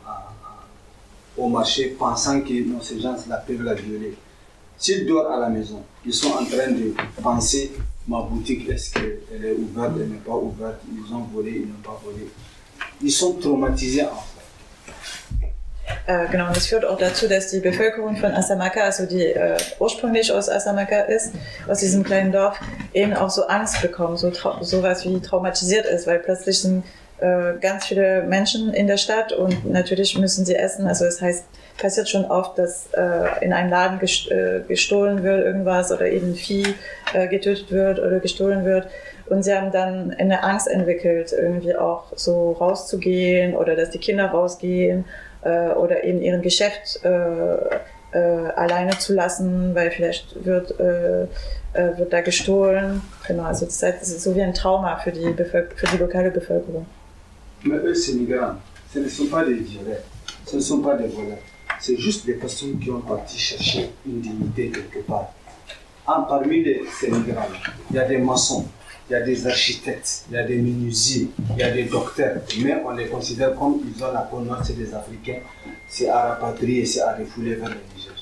S2: au marché pensant que non, ces gens-là peuvent la violer. S'ils dorment à la maison, ils sont en train de penser ma boutique, est-ce qu'elle est ouverte, elle n'est pas ouverte, ils ont volé, ils n'ont pas volé. Ils sont traumatisés en fait.
S3: Äh, genau, und das führt auch dazu, dass die Bevölkerung von Asamaka, also die äh, ursprünglich aus Asamaka ist, aus diesem kleinen Dorf, eben auch so Angst bekommen, so sowas wie traumatisiert ist, weil plötzlich sind äh, ganz viele Menschen in der Stadt und natürlich müssen sie essen. Also das heißt, passiert schon oft, dass äh, in einem Laden äh, gestohlen wird irgendwas oder eben Vieh äh, getötet wird oder gestohlen wird. Und sie haben dann eine Angst entwickelt, irgendwie auch so rauszugehen oder dass die Kinder rausgehen äh, oder eben ihren Geschäft äh, äh, alleine zu lassen, weil vielleicht wird, äh, äh, wird da gestohlen. Genau, also das ist so wie ein Trauma für die, Bevölker für die lokale Bevölkerung.
S2: Mais eux, ces migrants, ce ne sont pas des violeurs, ce ne sont pas des voleurs. C'est juste des personnes qui ont parti chercher une dignité quelque part. Ah, parmi les, ces migrants, il y a des maçons, il y a des architectes, il y a des menuisiers, il y a des docteurs. Mais on les considère comme ils ont la peau noire, c'est des Africains. C'est à rapatrier, c'est à refouler vers le Niger.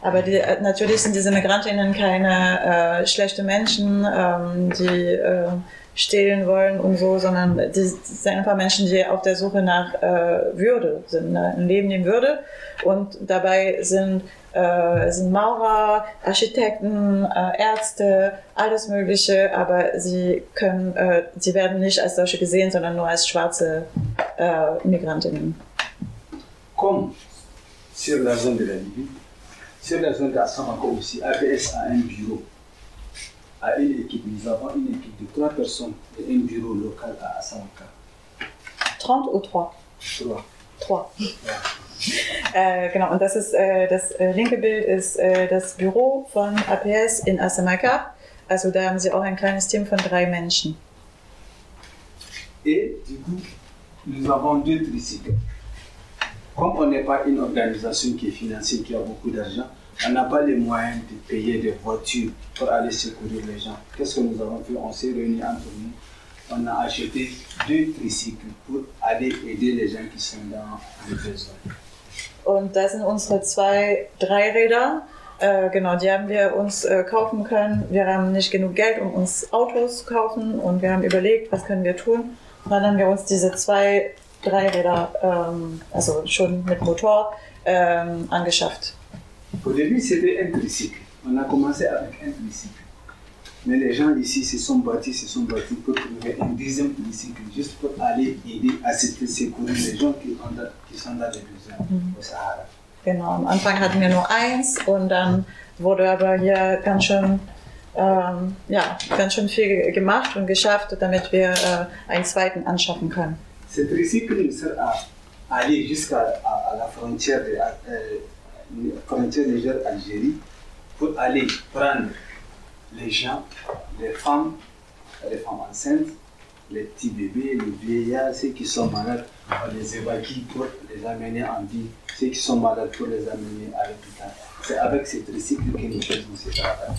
S3: Aber die, äh, natürlich sind diese Migrantinnen keine äh, schlechte Menschen, ähm, die äh, stehlen wollen und so, sondern die sind einfach Menschen, die auf der Suche nach äh, Würde sind, ne? ein Leben in Würde. Und dabei sind, äh, sind Maurer, Architekten, äh, Ärzte, alles Mögliche, aber sie können, äh, sie werden nicht als solche gesehen, sondern nur als schwarze äh, Migrantinnen.
S2: Comme sur la zone de la Libye, sur la zone d'Assamaka aussi, APS a un bureau, a une équipe. Nous avons une équipe de trois personnes et un bureau local à Assamaka.
S3: 30 ou 3?
S2: Trois.
S3: 3. Äh, genau, und das ist äh, das äh, linke Bild ist äh, das Büro von APS in Asamaka. Also da haben sie auch ein kleines Team von drei Menschen.
S2: Et du coup, nous avons deux tricycles. Comme on n'est pas une organisation qui est financée, qui a beaucoup d'argent, on n'a pas les moyens de payer des voitures pour aller secourir les gens. Qu'est-ce que nous avons fait On s'est réunis entre nous on a acheté deux tricycles pour aller aider les gens qui sont dans le besoin.
S3: Und das sind unsere zwei Dreiräder. Äh, genau, die haben wir uns äh, kaufen können. Wir haben nicht genug Geld, um uns Autos zu kaufen und wir haben überlegt, was können wir tun. Und dann haben wir uns diese zwei Dreiräder, ähm, also schon mit Motor, ähm, angeschafft.
S2: Au début, c'était un tricycle. On a commencé avec un tricycle. Mais les gens ici se sont battus, se sont battus pour trouver un deuxième tricycle, juste pour aller aider, assister, secourir les gens qui, ont, qui sont dans les besoins au Sahara.
S3: Genau, am Anfang hatten wir nur eins und dann wurde aber hier ganz schön, ähm, ja, ganz schön viel gemacht und geschafft, damit wir äh, einen zweiten anschaffen können.
S2: Ce tricycle sert à aller jusqu'à la frontière, de, euh, frontière Niger-Algérie pour aller prendre les gens, les femmes, les femmes enceintes, les petits bébés, les vieillards, ceux qui sont malades, on les évacue pour les amener en vie, ceux qui sont malades pour les amener à l'hôpital. C'est avec ce tricycle que nous faisons ce travail.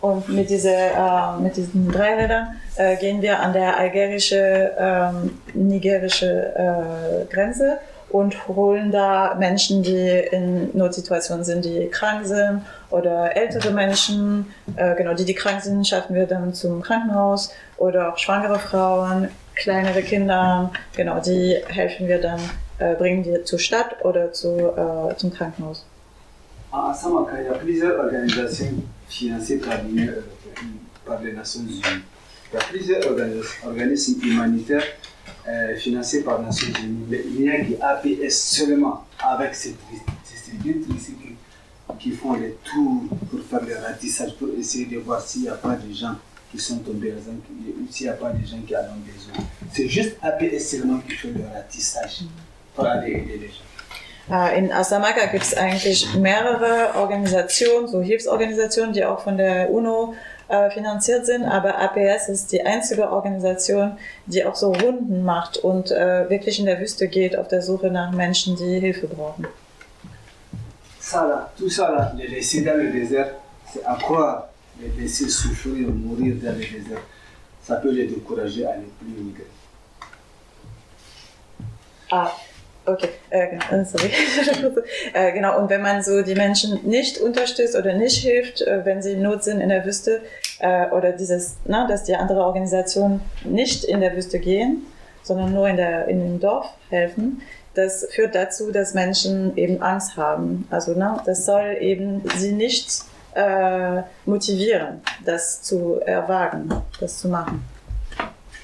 S3: Und mit, diese, äh, mit diesen Dreirädern äh, gehen wir an der algerische, nigerische äh, Grenze und holen da Menschen, die in Notsituationen sind, die krank sind oder ältere Menschen, äh, genau, die, die krank sind, schaffen wir dann zum Krankenhaus oder auch schwangere Frauen, kleinere Kinder, genau, die helfen wir dann, äh, bringen wir zur Stadt oder zu, äh, zum Krankenhaus.
S2: À Samaka, il y a plusieurs organisations financées par l'Union européenne, par les Nations Unies. Il y a plusieurs organis- organismes humanitaires euh, financés par les Nations Unies, mais il n'y a que APS seulement avec ces, tricycles qui font les tours pour faire le ratissage, pour essayer de voir s'il n'y a pas de gens qui sont tombés ou s'il n'y a pas de gens qui en ont besoin. C'est juste APS seulement qui fait le ratissage pour aller aider les gens.
S3: Äh, In Asamaka gibt es eigentlich mehrere Organisationen, so Hilfsorganisationen, die auch von der UNO äh, finanziert sind, aber APS ist die einzige Organisation, die auch so Runden macht und äh, wirklich in der Wüste geht auf der Suche nach Menschen, die Hilfe brauchen.
S2: Là, tout ça là, les laisser dans le désert, c'est à croire, les laisser souffrir, mourir dans le désert. Ça peut les décourager à ne plus migrer.
S3: Ah, okay, äh, genau, äh, sorry. äh, genau, und wenn man so die Menschen nicht unterstützt oder nicht hilft, äh, wenn sie in Not sind in der Wüste, äh, oder dieses, na, dass die andere Organisationen nicht in der Wüste gehen, sondern nur in, der, in dem Dorf helfen, das führt dazu, dass Menschen eben Angst haben. Also na, das soll eben sie nicht äh, motivieren, das zu erwagen, das zu machen.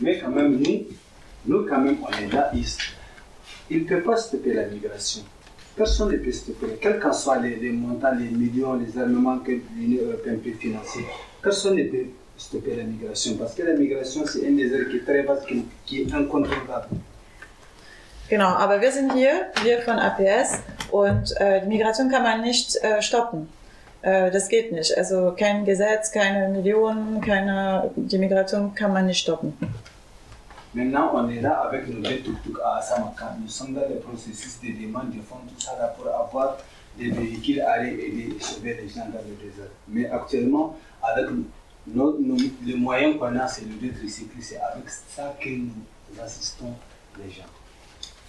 S2: Mais quand même, nous, nous quand même, on est là, ils il ne peut pas stopper la migration. Personne ne peut stopper, quels qu'en soient les, les montants, les millions, les armements que l'Union européenne peut financer, personne ne peut stopper la migration. Parce que la migration, c'est un désert qui est très vaste, qui, qui est incontrôlable.
S3: Genau, aber wir sind hier, wir von APS und äh, die Migration kann man nicht äh, stoppen. Äh, das geht nicht. Also kein Gesetz, keine Millionen, keine, die Migration kann man nicht stoppen.
S2: Maintenant, on est là avec nos deux tuk-tuk à Samaka. Nous sommes dans le processus de demande de fonds, tout ça là pour avoir des véhicules aller aider sauver les gens dans le désert. Mais actuellement, avec nos, nos- les moyens qu'on a, c'est le deux tricycles, c'est avec ça que nous assistons les gens.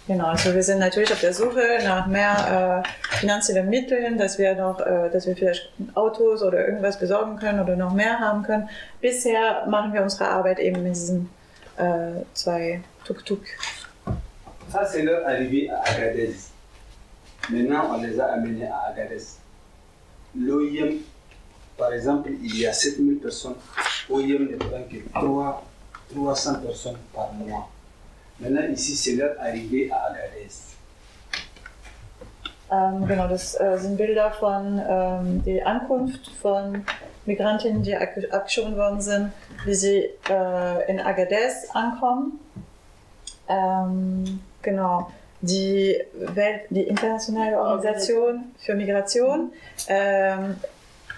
S3: Genau, also wir sind natürlich auf der Suche nach mehr äh, finanziellen Mitteln, dass wir noch, äh, dass wir vielleicht Autos oder irgendwas besorgen können oder noch mehr haben können. Bisher machen wir unsere Arbeit eben mit diesen äh, zwei Tuk-Tuk.
S2: Ça, c'est leur arrivée à Agadez. Maintenant, on les a amenés à Agadez. L'OIM, par exemple, il y a 7000 personnes. OIM ne prend que 3, 300 personnes par mois. Maintenant, ici, c'est leur arrivée à Agadez.
S3: Ähm, genau, das äh, sind Bilder von ähm, der Ankunft von Migrantinnen, die abgeschoben worden sind, wie sie äh, in Agadez ankommen. Ähm, genau, die, Welt, die internationale Organisation für Migration, ähm,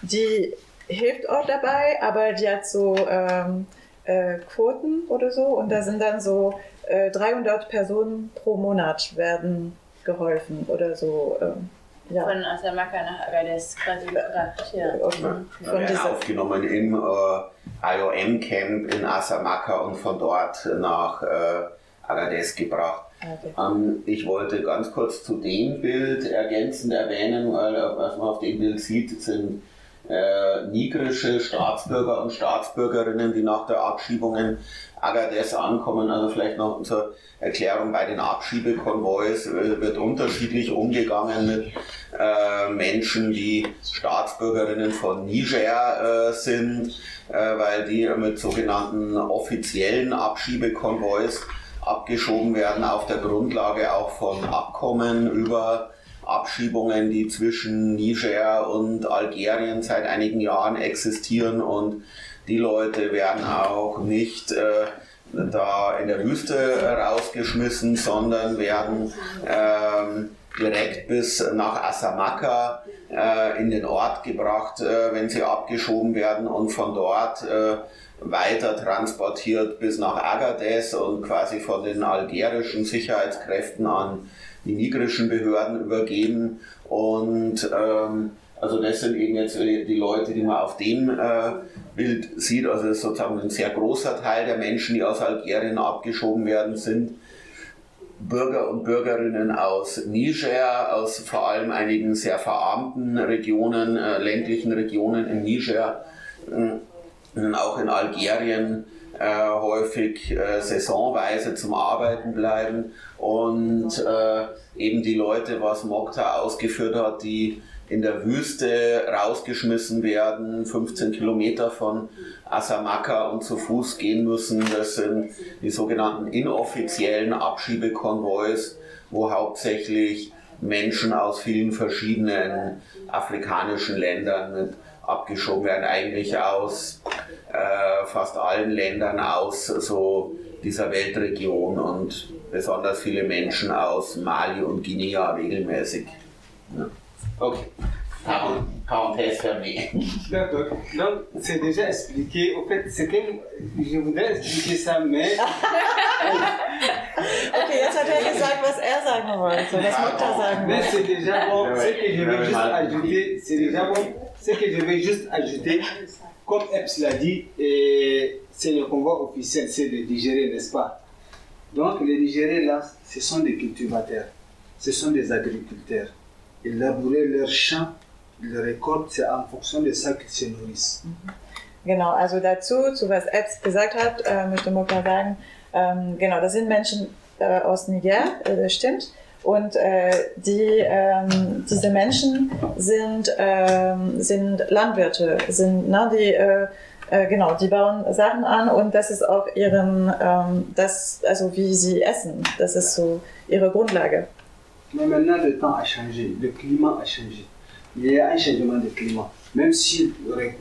S3: die hilft auch dabei, aber die hat so ähm, äh, Quoten oder so und da sind dann so äh, 300 Personen pro Monat werden geholfen oder so. ähm, Ja.
S4: von Asamaka nach Agadez quasi gebracht. Ja.
S3: Okay.
S1: Wir
S3: Von
S1: werden aufgenommen im äh, IOM-Camp in Asamaka und von dort nach äh, Agadez gebracht.
S3: okay.
S1: Ähm, ich wollte ganz kurz zu dem Bild ergänzend erwähnen, weil äh, was man auf dem Bild sieht, sind äh, nigrische Staatsbürger und Staatsbürgerinnen, die nach der Abschiebung in Agadez ankommen. Also vielleicht noch zur Erklärung, bei den Abschiebekonvois äh, wird unterschiedlich umgegangen mit äh, Menschen, die Staatsbürgerinnen von Niger äh, sind, äh, weil die mit sogenannten offiziellen Abschiebekonvois abgeschoben werden auf der Grundlage auch von Abkommen über Abschiebungen, die zwischen Niger und Algerien seit einigen Jahren existieren und die Leute werden auch nicht äh, da in der Wüste rausgeschmissen, sondern werden ähm, direkt bis nach Asamaka äh, in den Ort gebracht, äh, wenn sie abgeschoben werden und von dort äh, weiter transportiert bis nach Agadez und quasi von den algerischen Sicherheitskräften an die nigrischen Behörden übergeben. Und ähm, also das sind eben jetzt die Leute, die man auf dem äh, Bild sieht. Also das ist sozusagen ein sehr großer Teil der Menschen, die aus Algerien abgeschoben werden, sind Bürger und Bürgerinnen aus Niger, aus vor allem einigen sehr verarmten Regionen, äh, ländlichen Regionen in Niger, äh, auch in Algerien äh, häufig äh, saisonweise zum Arbeiten bleiben und äh, eben die Leute, was Mokta ausgeführt hat, die in der Wüste rausgeschmissen werden, 15 Kilometer von Asamaka und zu Fuß gehen müssen. Das sind die sogenannten inoffiziellen Abschiebekonvois, wo hauptsächlich Menschen aus vielen verschiedenen afrikanischen Ländern mit abgeschoben werden, eigentlich aus äh, fast allen Ländern aus so dieser Weltregion und besonders viele Menschen aus Mali und Guinea regelmäßig. Ja. Okay. Parenthèse fermée.
S2: D'accord. Donc, c'est déjà expliqué. Au fait, c'est que je voudrais expliquer ça, mais
S3: okay, jetzt hat er gesagt, was er sagen wollte, was Mokta sagen
S2: Mais c'est déjà bon. Ce que je vais juste ajouter, c'est déjà bon. Ce que je vais juste ajouter, comme Eps l'a dit, c'est le convoi officiel, c'est le Nigérien, n'est-ce pas? Donc les Nigériens là, ce sont des cultivateurs, ce sont des agriculteurs. Ils labouraient leurs champs, ils récoltent, c'est en fonction de ça qu'ils se nourrissent.
S3: Genau, also dazu, zu was Ed gesagt hat, äh, möchte Mokta sagen, ähm, genau, das sind Menschen äh, aus Niger, äh, das stimmt. Und äh, die, ähm, diese Menschen sind, ähm, sind Landwirte, sind, ne, die, äh, äh, genau, die bauen Sachen an und das ist auch ihren, ähm, das, also wie sie essen, das ist so ihre Grundlage.
S2: Mais maintenant, le temps a changé, le climat a changé. Il y a un changement de climat. Même si,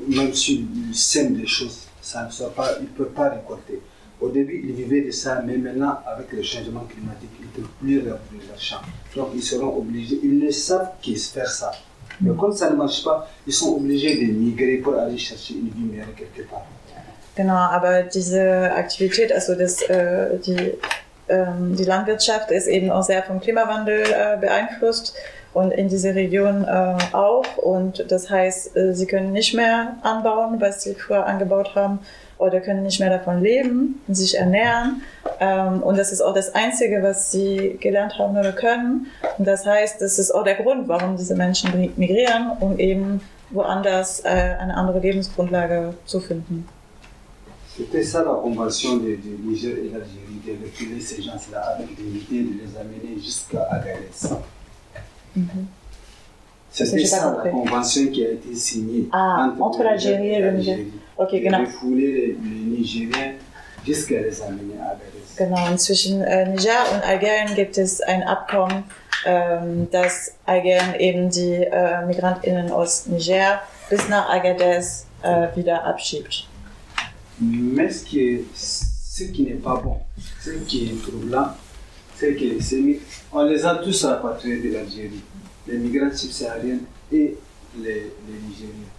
S2: même si sèment des choses, ça ne soit pas, ils ne peuvent pas récolter. Au début, ils vivaient de ça, mais maintenant, avec le changement climatique, ils ne peuvent plus labourer leurs champs. Donc, ils seront obligés, ils ne savent qu'ils faire ça. Mais comme ça ne marche pas, ils sont obligés de migrer pour aller chercher une vie meilleure quelque part.
S3: Genau, aber diese Aktivität, also das, äh, die, die Landwirtschaft ist eben auch sehr vom Klimawandel äh, beeinflusst und in dieser Region äh, auch. Und das heißt, äh, sie können nicht mehr anbauen, was sie früher angebaut haben, oder können nicht mehr davon leben und sich ernähren. Ähm, und das ist auch das Einzige, was sie gelernt haben oder können. Und das heißt, das ist auch der Grund, warum diese Menschen migrieren, um eben woanders eine andere Lebensgrundlage zu finden.
S2: C'était ça la convention de, de Niger et l'Algérie, de reculer ces gens-là avec dignité, de les amener jusqu'à Agadez.
S3: Mhm.
S2: C'était
S3: j'ai pas
S2: ça la convention qui a été signée
S3: Ah, entre l'Algérie et le Niger. Ok,
S2: De
S3: genau.
S2: refouler les, les Nigériens jusqu'à les amener à Agadez.
S3: Genau, zwischen äh, Niger und Algerien gibt es ein Abkommen, ähm, dass Algerien eben die äh, MigrantInnen aus Niger bis nach Agadez äh, wieder abschiebt.
S2: Mais ce qui, ce qui n'est pas bon, ce qui est troublant, c'est que ces mi- on les a tous rapatriés de l'Algérie, les migrants subsahariens et les, les Nigériens.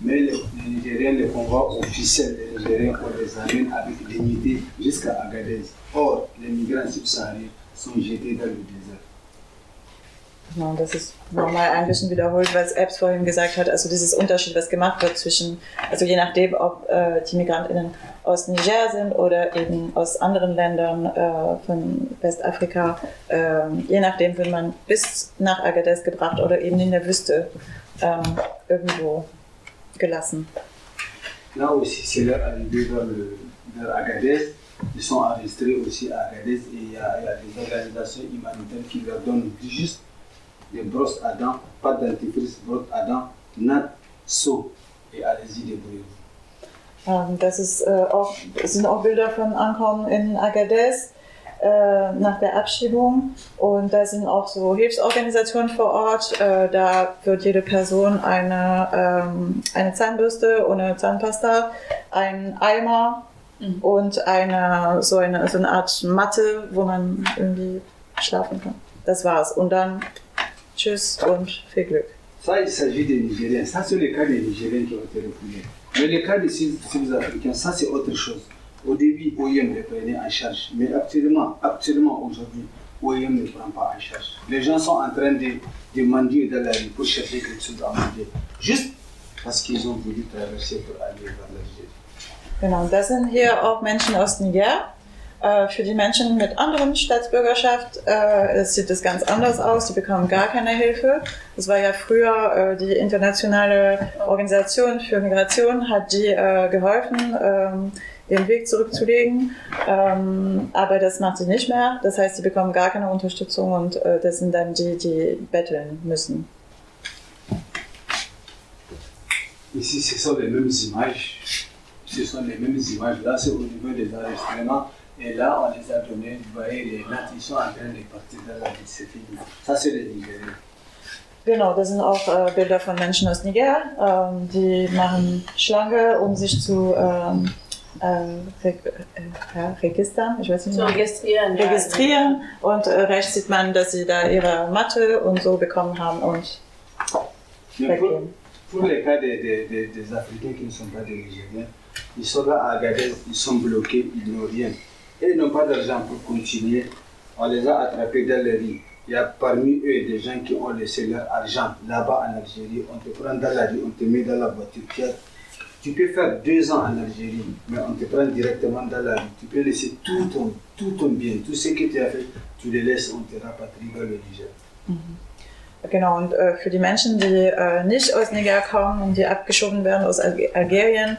S2: Mais les, les Nigériens, les convois officiels des Nigériens, on les amène avec dignité jusqu'à Agadez. Or, les migrants subsahariens sont jetés dans le.
S3: Genau, das ist nochmal ein bisschen wiederholt, was Epps vorhin gesagt hat. Also dieses Unterschied, was gemacht wird zwischen, also je nachdem, ob äh, die MigrantInnen aus Niger sind oder eben aus anderen Ländern äh, von Westafrika, äh, je nachdem wird man bis nach Agadez gebracht oder eben in der Wüste ähm, irgendwo gelassen.
S2: Là aussi, c'est leur arrivée vers, le, vers Agadez. Ils sont enregistrés aussi à Agadez et il y, a, il y a des organisations humanitaires qui leur donnent juste des brosses à dents, pas de dentifrice, brosses à dents, natte, seau et allez-y débrouillez-vous.
S3: Ähm, das, ist, äh, auch, das sind auch Bilder von Ankommen in Agadez äh, nach der Abschiebung. Und da sind auch so Hilfsorganisationen vor Ort. Äh, da wird jede Person eine, ähm, eine Zahnbürste ohne Zahnpasta, ein Eimer
S4: Mhm.
S3: und eine so, eine so eine Art Matte, wo man irgendwie schlafen kann. Das war's. Und dann Tschüss und viel Glück.
S2: Ça, il s'agit des Nigériens. Ça, c'est le cas des Nigériens qui ont été refoulés. Mais le cas des Sud- Sud-Africains, ça, c'est autre chose. Au début, OIM les prenait en charge. Mais actuellement, actuellement aujourd'hui, OIM ne prend pas en charge. Les gens sont en train de, de mendier dans la rue pour chercher quelque chose à manger. Juste parce qu'ils ont voulu traverser pour aller vers l'Algérie.
S3: Genau, das sind hier auch Menschen aus Niger? Äh, Für die Menschen mit anderen Staatsbürgerschaft äh, sieht es ganz anders aus. Die bekommen gar keine Hilfe. Das war ja früher äh, die internationale Organisation für Migration, hat die geholfen, ähm, den Weg zurückzulegen. Ähm, aber das macht sie nicht mehr. Das heißt, sie bekommen gar keine Unterstützung und das sind dann die, die betteln müssen.
S2: Ici, ce sont les mêmes images. Ce sont les mêmes images. Là, c'est au niveau des enregistrements. Et là, on les a donnés. Vous voyez, les nattes, ils sont en train de partir dans la fini. Ça, c'est les Nigériens.
S3: Genau, das sind auch äh, Bilder von Menschen aus Niger. Ähm, die machen Schlange, um sich zu ähm, äh, re äh, ja, registern, ich weiß nicht
S4: Zu
S3: mehr.
S4: registrieren. ja.
S3: registrieren und äh, rechts sieht man, dass sie da ihre Matte und so bekommen haben und weggehen.
S2: pour les cas des, des, des, des Africains qui ne sont pas des Nigériens, ils sont là à Agadez, ils sont bloqués, ils n'ont rien. Et ils n'ont pas d'argent pour continuer. On les a attrapés dans les rues. Il y a parmi eux des gens qui ont laissé leur argent là-bas en Algérie. On te prend dans la rue, on te met dans la voiture. Tu, peux faire deux ans en Algérie, mais on te prend directement dans la rue. Tu peux laisser tout ton, tout ton bien, tout ce que tu as fait, tu le te rapatrie dans le Niger.
S3: Genau, und äh, für die Menschen, die äh, nicht aus Niger kommen und die abgeschoben werden aus Alge- Algerien,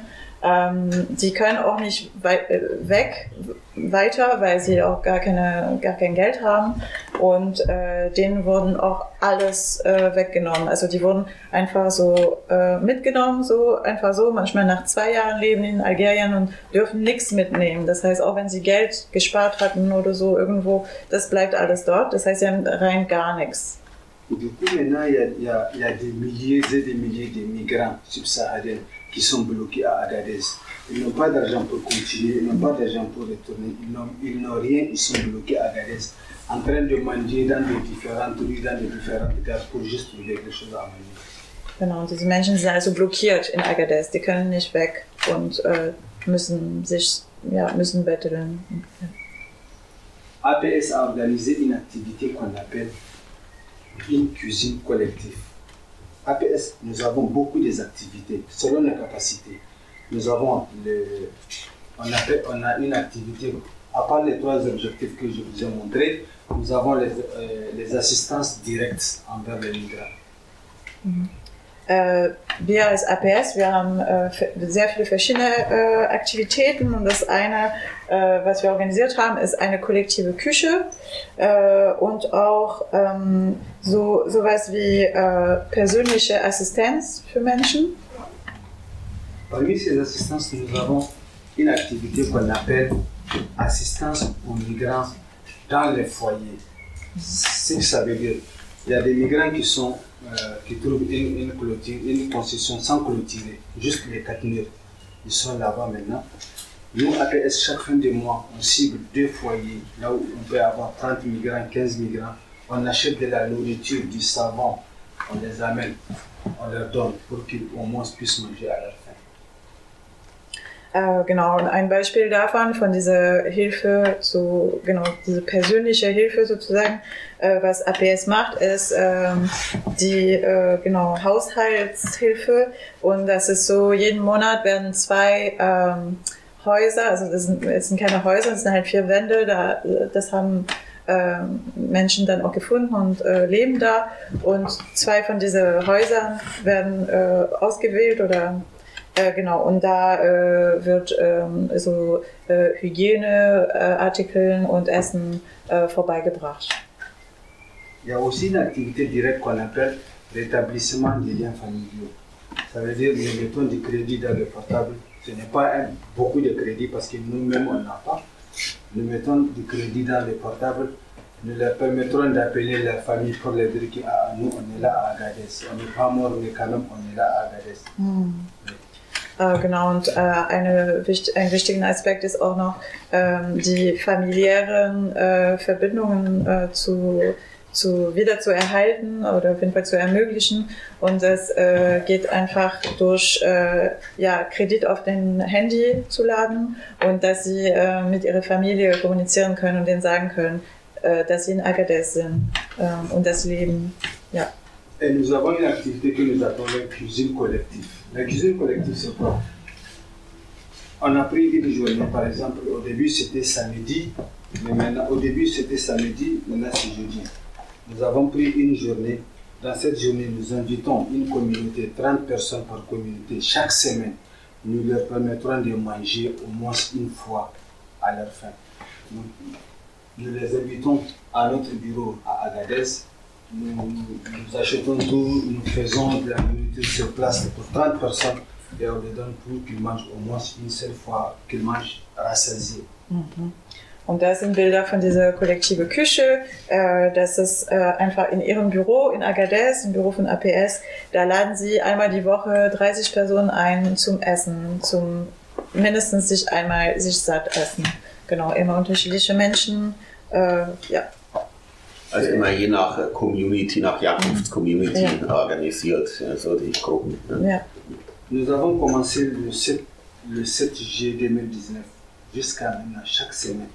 S3: ähm, die können auch nicht wei äh, weg weiter, weil sie auch gar, keine, gar kein Geld haben. Und äh, denen wurden auch alles äh, weggenommen. Also die wurden einfach so äh, mitgenommen, so einfach so. Manchmal nach zwei Jahren leben in Algerien und dürfen nichts mitnehmen. Das heißt, auch wenn sie Geld gespart hatten oder so irgendwo, das bleibt alles dort. Das heißt, sie haben rein gar nichts.
S2: Du coup, maintenant, il, y a, il y a des milliers et des milliers de migrants subsahariens qui sont bloqués à Agadez. Ils n'ont pas d'argent pour continuer, ils n'ont pas d'argent pour retourner, ils n'ont- rien, ils sont bloqués à Agadez, en train de manger dans des différentes rues, dans des différentes gares pour juste trouver quelque chose à manger.
S3: Genau, diese Menschen sind also blockiert in Agadez. Die können nicht weg und äh, müssen sich, ja, müssen betteln.
S2: APS a organisé une activité qu'on appelle une cuisine collective. APS, nous avons beaucoup des activités selon nos capacités. Nous avons le, on, a une activité, à part les trois objectifs que je vous ai montrés, nous avons les, euh, les assistances directes envers les migrants.
S3: Äh, wir als APS, wir haben sehr viele verschiedene äh, Aktivitäten und das eine, äh, was wir organisiert haben, ist eine kollektive Küche äh, und auch ähm, so sowas wie äh, persönliche Assistenz für Menschen.
S2: Parmi ces assistances, nous avons une activité qu'on appelle assistance aux migrants dans les foyers. Ce que ça veut dire, il y a des migrants qui sont euh, qui trouvent une, une clôture, une concession sans clôturer, juste les quatre murs. Ils sont là-bas maintenant. Nous, APS, chaque fin de mois, on cible deux foyers, là où on peut avoir 30 migrants, 15 migrants. On achète de la nourriture, du savon, on les amène, on leur donne pour qu'ils au moins puissent manger à leur faim.
S3: Äh, genau, und ein Beispiel davon, von dieser Hilfe zu, genau, diese persönliche Hilfe sozusagen, äh, was APS macht, ist ähm, die, äh, genau, Haushaltshilfe. Und das ist so, jeden Monat werden zwei ähm, Häuser, also das sind, das sind keine Häuser, das sind halt vier Wände, da, das haben ähm, Menschen dann auch gefunden und äh, leben da. Und zwei von diesen Häusern werden äh, ausgewählt oder äh, genau, und da äh, wird ähm, so äh, Hygieneartikeln und Essen äh, vorbeigebracht.
S2: Il y a aussi une activité directe qu'on appelle l'établissement des liens familiaux. Ça veut dire nous mettons du crédit dans le portable. Ce n'est pas beaucoup de crédit parce que nous-mêmes on n'a pas. Nous mettons du crédit dans le portable. Nous leur permettrons d'appeler la famille pour leur dire que ah, nous on est là à Agadez. On n'est pas mort mais quand même on est là à Agadez.
S3: Äh, genau, und äh, eine, ein wichtiger Aspekt ist auch noch ähm, die familiären äh, Verbindungen äh, zu, zu wieder zu erhalten oder auf jeden Fall zu ermöglichen. Und das äh, geht einfach durch äh, ja, Kredit auf den Handy zu laden und dass sie äh, mit ihrer Familie kommunizieren können und denen sagen können, äh, dass sie in Agadez sind ähm, und das Leben. Ja.
S2: Et nous avons une activité que nous appelons la cuisine collective. La cuisine collective, c'est quoi On a pris une journée, par exemple, au début c'était samedi, mais maintenant, au début c'était samedi, maintenant c'est jeudi. Nous avons pris une journée. Dans cette journée, nous invitons une communauté, 30 personnes par communauté, chaque semaine. Nous leur permettrons de manger au moins une fois à leur fin. Nous, les invitons à notre bureau à Agadez nous, achetons tout, nous faisons de la nourriture sur place pour 30 personnes et on les donne pour qu'ils mangent au moins une seule fois, qu'ils mangent rassasiés.
S3: Und das sind Bilder von dieser kollektive Küche. Äh, das ist äh, einfach in ihrem Büro in Agadez, im Büro von APS. Da laden sie einmal die Woche 30 Personen ein zum Essen, zum mindestens sich einmal sich satt essen. Genau, immer unterschiedliche Menschen. Äh, ja.
S1: Also immer je nach äh, Community, nach Herkunftscommunity
S3: Ja.
S1: organisiert, so die Gruppen. ne?
S3: ja.
S2: Nous avons commencé le 7, le 7 juillet 2019 jusqu'à maintenant, chaque semaine.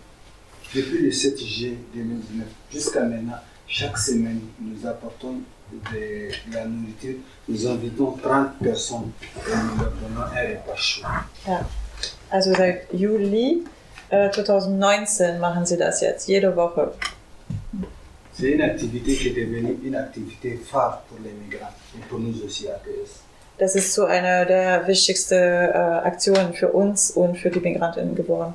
S2: Depuis le 7 juillet 2019 jusqu'à maintenant, chaque semaine, nous apportons de, la nourriture. Nous invitons 30 personnes et nous leur donnons un repas chaud.
S3: Also seit Juli äh, 2019 machen sie das jetzt, jede Woche.
S2: C'est une activité qui est devenue une activité phare pour les migrants et pour nous aussi à PS.
S3: Das ist so eine der wichtigsten äh, Aktionen für uns und für die Migrantinnen geworden.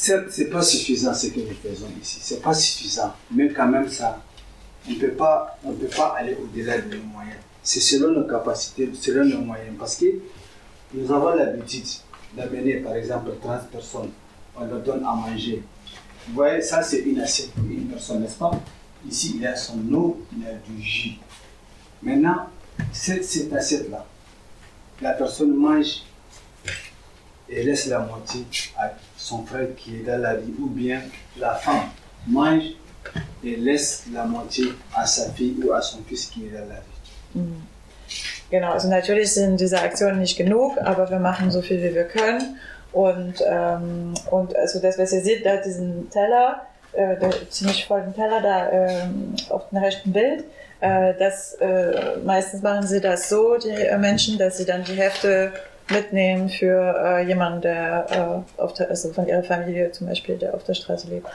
S2: C'est pas suffisant ce que nous faisons ici, c'est pas suffisant, mais quand même ça, on on peut pas aller au-delà de nos moyens. C'est selon nos capacités, selon nos moyens, parce que nous avons l'habitude d'amener par exemple 30 personnes, on leur donne à manger. Vous voyez, ça c'est une assiette pour une personne, n'est-ce pas? Ici, il y a son eau, il y a du jus. Maintenant, cette, cette assiette-là, la personne mange et laisse la moitié à son frère qui est dans la vie, ou bien la femme mange et laisse la moitié à sa fille ou à son fils qui est dans la vie.
S3: Genau, also natürlich sind diese Aktionen nicht genug, aber wir machen so viel, wie wir können. Und, ähm, und also das, was ihr seht, da diesen Teller, äh, der ziemlich vollen Teller da ähm, auf dem rechten Bild, äh, das, äh, meistens machen sie das so, die äh, Menschen, dass sie dann die Hälfte mitnehmen für äh, jemanden, der äh, auf der, also von ihrer Familie zum Beispiel, der auf der Straße lebt.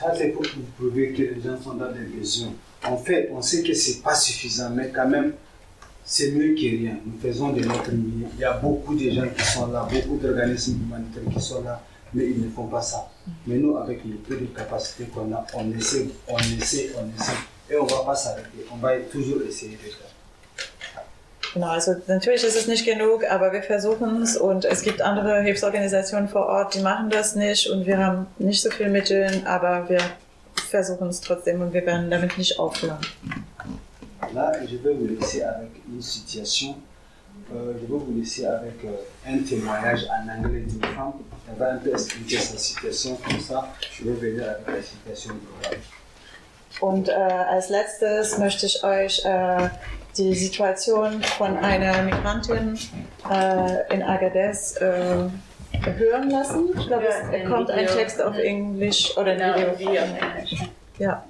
S2: Ça, c'est pour prouver que les gens sont dans des besoins. En fait, on sait que c'est pas suffisant, mais quand même, c'est mieux que rien. Nous faisons de notre mieux. Il y a beaucoup de gens qui sont là, beaucoup d'organismes humanitaires qui sont là, mais ils ne font pas ça. Mais nous, avec le peu de capacité qu'on a, on essaie, on essaie, on essaie. Et on ne va pas s'arrêter. On va toujours essayer de faire.
S3: Genau, also natürlich ist es nicht genug, aber wir versuchen es und es gibt andere Hilfsorganisationen vor Ort, die machen das nicht und wir haben nicht so viel Mittel, aber wir versuchen es trotzdem und wir werden damit nicht aufhören.
S2: Là, je vais vous laisser avec une situation. Euh, je vais vous laisser avec euh, un témoignage en anglais d'une femme. Elle va un peu expliquer sa situation comme ça. Je vais venir avec la situation globale.
S3: Und äh, als letztes möchte ich euch äh, die Situation von einer Migrantin äh, in Agadez äh, hören lassen. Ich glaube,
S4: Ja,
S3: es
S4: ein
S3: kommt ein
S4: Video.
S3: Text auf Englisch oder ein
S4: Genau,
S3: Video.
S4: ein Video auf Englisch.
S3: Ja.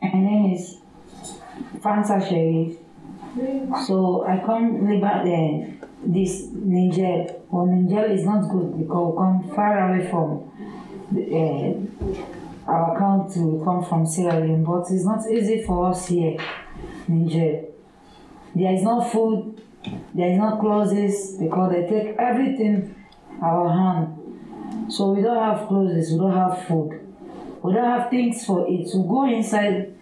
S5: My name is Fanta Sherif. So I come uh, this Niger. Well, Niger is not good because we come far away from the, uh, our country. We come from Sierra Leone, but it's not easy for us here, Niger. There is no food, there is no clothes because they take everything our hand. So we don't have clothes, we don't have food. We don't have things for it. We go inside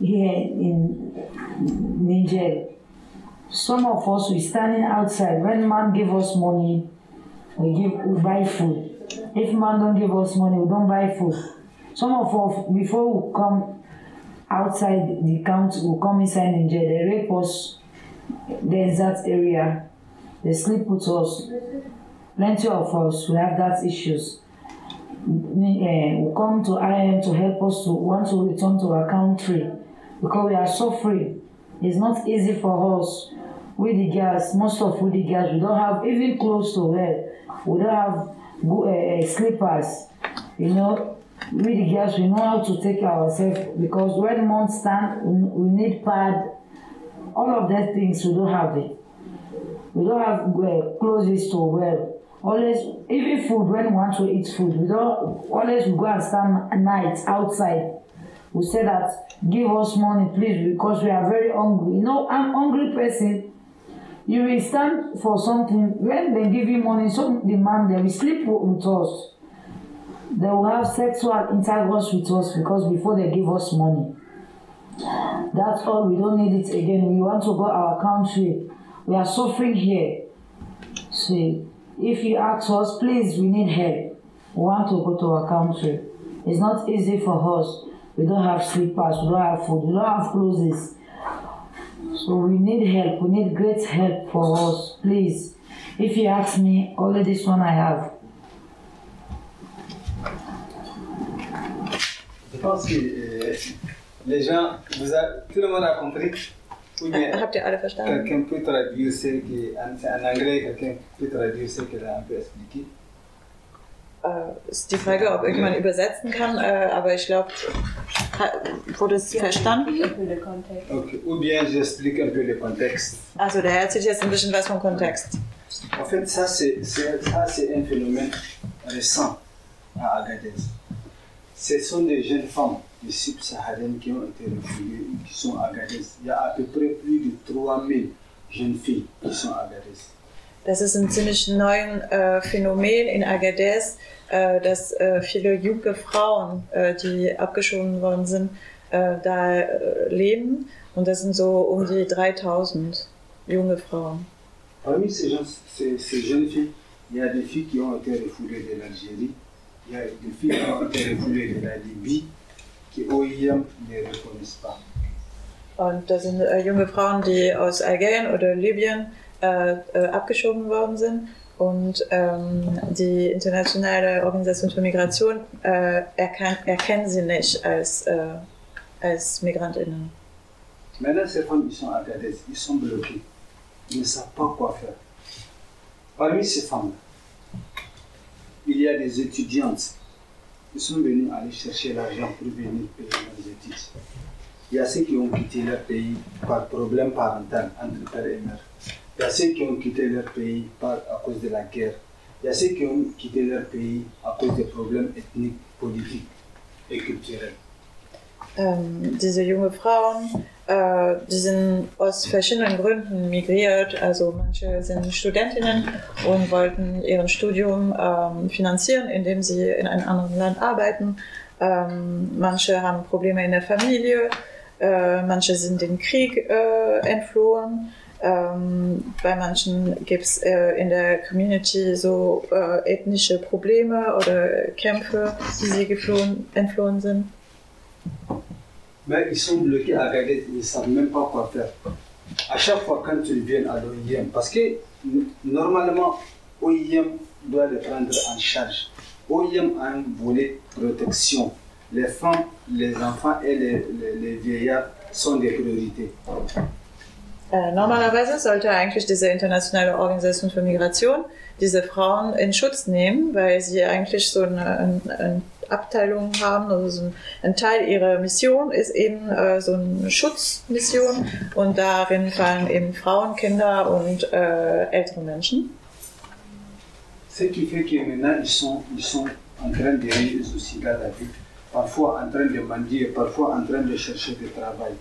S5: here in Niger. Some of us we standing outside. When man give us money, we give we buy food. If man don't give us money, we don't buy food. Some of us before we come outside the country, we come inside Niger, they rape us. There's that area. They sleep with us. Plenty of us we have that issues uh, will come to IM to help us to want to return to our country because we are suffering. It's not easy for us. We the girls, most of we the girls, we don't have even clothes to wear. We don't have uh, slippers. You know, we the girls, we know how to take care of ourselves because when months stand, we, need pad. All of that things we don't have it. We don't have uh, clothes to wear. Always, even food, when we want to eat food, we don't always we go and stand at night outside. We say that give us money, please, because we are very hungry. You know, I'm hungry person. You will stand for something. When they give you money, some demand they will sleep with us. They will have sexual intercourse with us because before they give us money. That's all. We don't need it again. We want to go our country. We are suffering here. See, if you ask us, please, we need help. We want to go to our country. It's not easy for us. We don't have slippers, we don't have food, we don't have clothes. So we need help. We need great help for us. Please, if you ask me, only this one I have.
S2: Pense que euh, les gens, vous a- tout le monde a compris. Ou bien
S3: Habt ihr alle verstanden?
S2: quelqu'un peut traduire ce que, en, en anglais, quelqu'un peut traduire ce qu'elle a un peu expliqué.
S3: Äh, ist die Frage, ob irgendjemand übersetzen kann, äh, aber ich glaube, wurde es verstanden?
S4: Für den Kontext.
S2: Ok. Ou bien j'explique un peu le contexte.
S3: Also, der erzählt jetzt ein bisschen was vom Kontext.
S2: En fait, ça c'est c'est- ça, c'est un phénomène récent à Agadez. Ce sont des jeunes femmes des subsahariennes qui ont été refoulées ou qui sont à Agadez. Il y a à peu près plus de 3000 jeunes filles qui sont à Agadez.
S3: Das ist ein ziemlich neues äh, Phänomen in Agadez, äh, dass äh, viele junge Frauen, äh, die abgeschoben worden sind, äh, da äh, leben. Und das sind so um die 3000 junge Frauen.
S2: Parmi ces, gens, ces, ces jeunes filles, il y a des filles qui ont été refoulées de l'Algérie, il y a des filles qui ont été refoulées de la Libye, qui OIM ne reconnaissent pas.
S3: Und das sind äh, junge Frauen, die aus Algerien oder Libyen äh, äh, abgeschoben worden sind. Und ähm, die internationale Organisation für Migration äh, erkan erkennen sie nicht als, äh, als Migrantinnen.
S2: Maintenant, ces femmes, ils sont à Agadez, ils sont bloqués. Ils ne savent pas quoi faire. Parmi ces femmes, il y a des étudiantes. Ils sont venus aller chercher l'argent pour venir payer leurs études. Il y a ceux qui ont quitté leur pays par problème parental entre père et mère. Il y a ceux qui ont quitté leur pays par, à cause de la guerre. Il y a ceux qui ont quitté leur pays à cause des problèmes ethniques, politiques et culturels.
S3: Ähm, diese junge äh, die sind aus verschiedenen Gründen migriert. Also manche sind Studentinnen und wollten ihren Studium ähm, finanzieren, indem sie in einem anderen Land arbeiten. Ähm, manche haben Probleme in der Familie, äh, manche sind den Krieg äh, entflohen. Ähm, bei manchen gibt es äh, in der Community so äh, ethnische Probleme oder Kämpfe, die sie geflohen, entflohen sind.
S2: Mais ils sont bloqués à Agadez, ils ne savent même pas quoi faire. À chaque fois quand ils viennent à l'OIM, parce que normalement, OIM doit les prendre en charge. OIM a un volet protection. Les femmes, les enfants et les, les- les vieillards sont des priorités.
S3: Äh, normalerweise sollte eigentlich diese internationale Organisation für Migration diese Frauen in Schutz nehmen, weil sie eigentlich so eine, eine Abteilung haben, also so ein, ein, Teil ihrer Mission ist eben äh, so eine Schutzmission und darin fallen eben Frauen, Kinder und äh, ältere Menschen.
S2: Ce qui fait que maintenant ils sont, ils sont en train de rire aussi dans la vie, parfois en train de mendier, parfois en train de chercher du travail.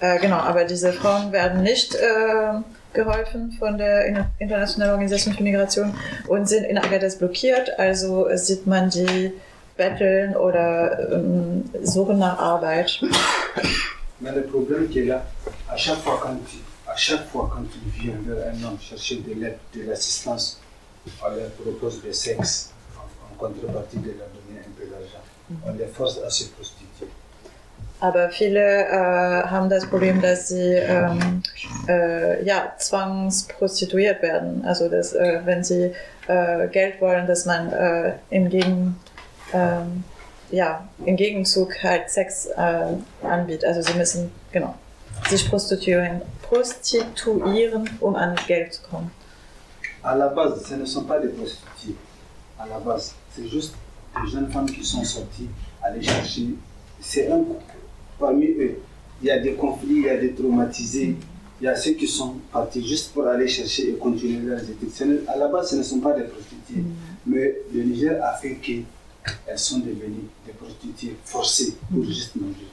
S3: Äh, genau, aber diese Frauen werden nicht äh, geholfen von der Internationalen Organisation für Migration und sind in Agadez blockiert. Also sieht man die betteln oder ähm, suchen nach Arbeit.
S2: Mais le problème qui est là, à chaque fois quand tu, à chaque fois quand tu viens vers un homme chercher de l'aide, de l'assistance, on leur propose du sexe en, en contrepartie de leur donner un peu d'argent. On les force à se prostituer.
S3: Aber viele äh, haben das Problem, dass sie ähm, äh, ja, zwangsprostituiert werden. Also dass, äh, wenn sie äh, Geld wollen, dass man äh, im, Gegen, ähm, ja, im Gegenzug halt Sex äh, anbietet. Also sie müssen genau sich prostituieren, prostituieren, um an Geld zu kommen.
S2: À la base, ce ne sont pas des prostituées. À la base, c'est juste des jeunes femmes qui sont sorties aller chercher. C'est un il y a des conflits, il y a des traumatisés, il y a ceux qui sont partis juste pour aller chercher et continuer leurs études. À la base, ce ne sont pas des prostituées, mais le Niger a fait qu'elles sont devenues des prostituées forcées pour juste manger.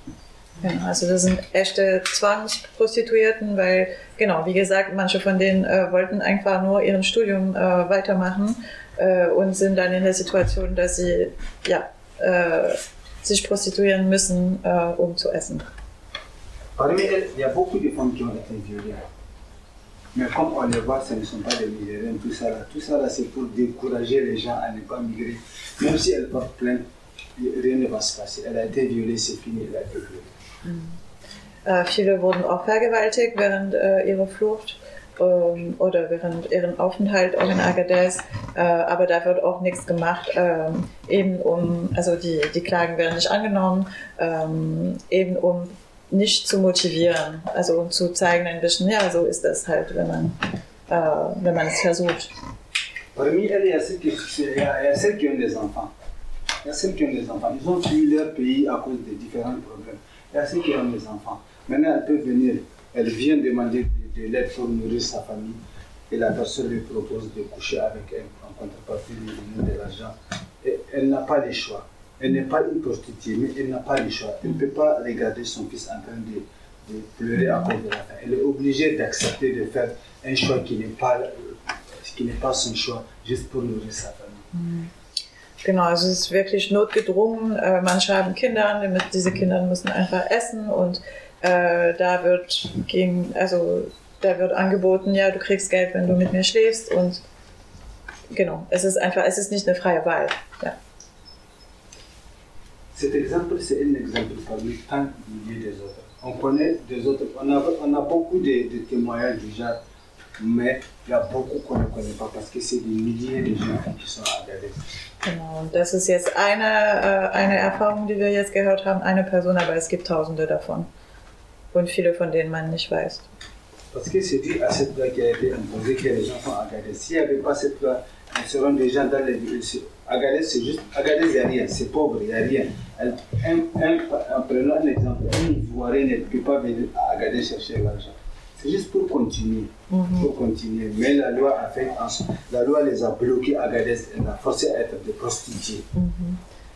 S3: Ja, also das sind echte Zwangsprostituierten, weil, genau, wie gesagt, manche von denen äh, wollten einfach nur ihren Studium äh, weitermachen äh, und sind dann in der Situation, dass sie ja, äh, sich prostituieren müssen, äh, um zu essen.
S2: Parmi elles, il y a beaucoup de femmes qui ont été violées. Mais comme on les voit, ce ne sont pas des Nigériens, tout ça là. Tout ça là, c'est pour décourager les gens à ne pas migrer. Même si elles portent plainte, rien ne va se passer. Elle a été violée, c'est fini, elle a été violée.
S3: Äh, viele wurden auch vergewaltigt während äh, ihrer Flucht ähm, oder während ihren Aufenthalt in Agadez, äh, aber da wird auch nichts gemacht, ähm, eben um, also die, die Klagen werden nicht angenommen, ähm, eben um nicht zu motivieren, also um zu zeigen ein bisschen, ja, so ist das halt, wenn man.
S2: Parmi elles, il y a celles qui, ont des enfants. Il y a celles qui ont des enfants. Ils ont fui leur pays à cause de différents problèmes. Il y a celles qui ont des enfants. Maintenant, elles peuvent venir, elles viennent demander de, de l'aide pour nourrir sa famille et la personne lui propose de coucher avec elle en contrepartie de l'argent. Et elle n'a pas le choix. Elle n'est pas une prostituée, mais elle n'a pas le choix. Elle ne peut pas regarder son fils en train de, de pleurer à cause de la faim. Elle est obligée d'accepter de faire un choix qui n'est pas, qui n'est pas son choix, juste pour nourrir sa famille.
S3: Genau, also es ist wirklich notgedrungen. Äh, manche haben Kinder, diese Kinder müssen einfach essen und äh, da wird gegen, also da wird angeboten, ja, du kriegst Geld, wenn du mit mir schläfst und genau, es ist einfach, es ist nicht eine freie Wahl. Ja.
S2: Cet exemple, c'est un exemple parmi tant milliers des autres. On connaît des autres, on a, on a beaucoup de, de témoignages genre, mais il y a beaucoup qu'on ne connaît pas parce que c'est des milliers de gens qui sont à.
S3: Genau, das ist jetzt eine, äh, eine Erfahrung, die wir jetzt gehört haben, eine Person, aber es gibt tausende davon. Und viele von denen man nicht weiß.
S2: Parce que c'est dû à cette loi qui a été imposée que les gens sont à. S'il n'y avait pas cette loi, ils seront gens dans les. Agadez, c'est juste. Agadez, il n'y a rien. C'est pauvre, il n'y a rien. Un, un, en prenant un exemple, un Ivoirien ne peut pas venir à Agadez chercher l'argent. C'est juste pour continuer. Pour continuer. Mais la loi a fait. La loi les a bloqués à Agadez. Elle a forcé à être des prostituées.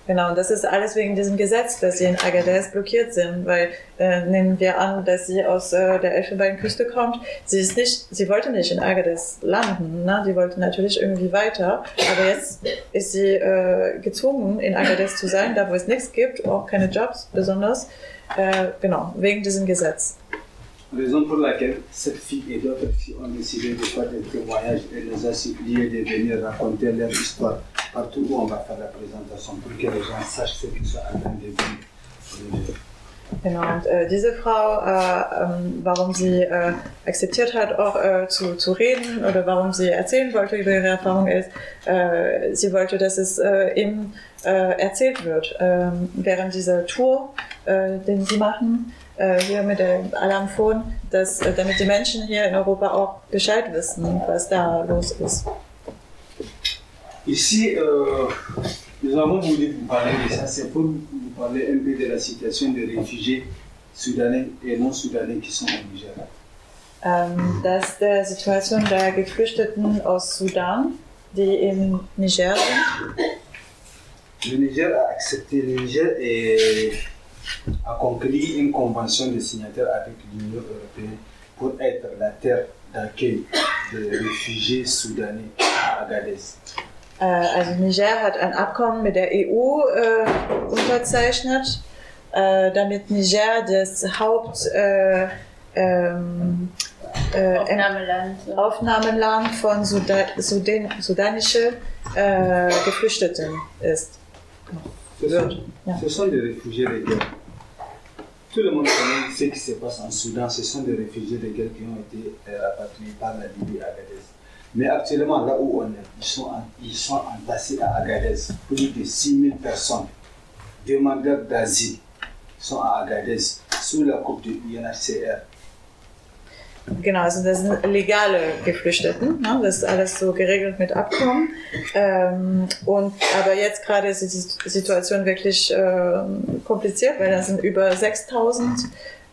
S3: Genau, und das ist alles wegen diesem Gesetz, dass sie in Agadez blockiert sind, weil äh, nehmen wir an, dass sie aus äh, der Elfenbeinküste kommt. Sie ist nicht, sie wollte nicht in Agadez landen, ne? die wollte natürlich irgendwie weiter, aber jetzt ist sie äh, gezwungen, in Agadez zu sein, da wo es nichts gibt, auch keine Jobs besonders, äh, genau, wegen diesem Gesetz.
S2: Raison pour laquelle cette fille et d'autres filles ont décidé de faire des témoignages et les a suppliés de venir raconter leur histoire partout où on va faire la présentation pour que les gens sachent ce qu'ils sont en train de.
S3: Genau, und äh, diese Frau, äh, ähm, warum sie äh, akzeptiert hat, auch äh, zu, zu reden oder warum sie erzählen wollte über ihre Erfahrung ist, äh, sie wollte, dass es eben äh, erzählt wird ähm, während dieser Tour, den sie machen, hier mit dem Alarmphon, dass, damit die Menschen hier in Europa auch Bescheid wissen, was da los ist.
S2: Ici, euh, nous avons voulu vous parler de ça, c'est pour vous parler un peu de la situation des réfugiés soudanais et non soudanais qui sont au Niger.
S3: Ähm, dass der Situation der Geflüchteten aus Sudan, die in Niger sind,
S2: Le Niger a accepté, le Niger est- a conclu une convention de signataires avec l'Union européenne pour être la terre d'accueil des réfugiés soudanais à Agadez.
S3: Äh, also Niger hat ein Abkommen mit der EU äh, unterzeichnet, äh, damit Niger das Haupt äh, ähm, äh,
S4: Aufnahmeland. so.
S3: Aufnahmeland von Suda Sudan sudanische äh, Geflüchteten ist.
S2: Ce sont,
S3: Yeah.
S2: ce sont des réfugiés de guerre. Tout le monde connaît ce qui se passe en Soudan. Ce sont des réfugiés de guerre qui ont été euh, rapatriés par la Libye à Agadez. Mais actuellement, là où on est, ils sont, en- ils sont entassés à Agadez. Plus de 6000 personnes, demandeurs d'asile, sont à Agadez sous la coupe du UNHCR.
S3: Genau, also das sind legale Geflüchteten. Ne? Das ist alles so geregelt mit Abkommen. Ähm, und aber jetzt gerade ist die Situation wirklich ähm, kompliziert, weil das sind über 6000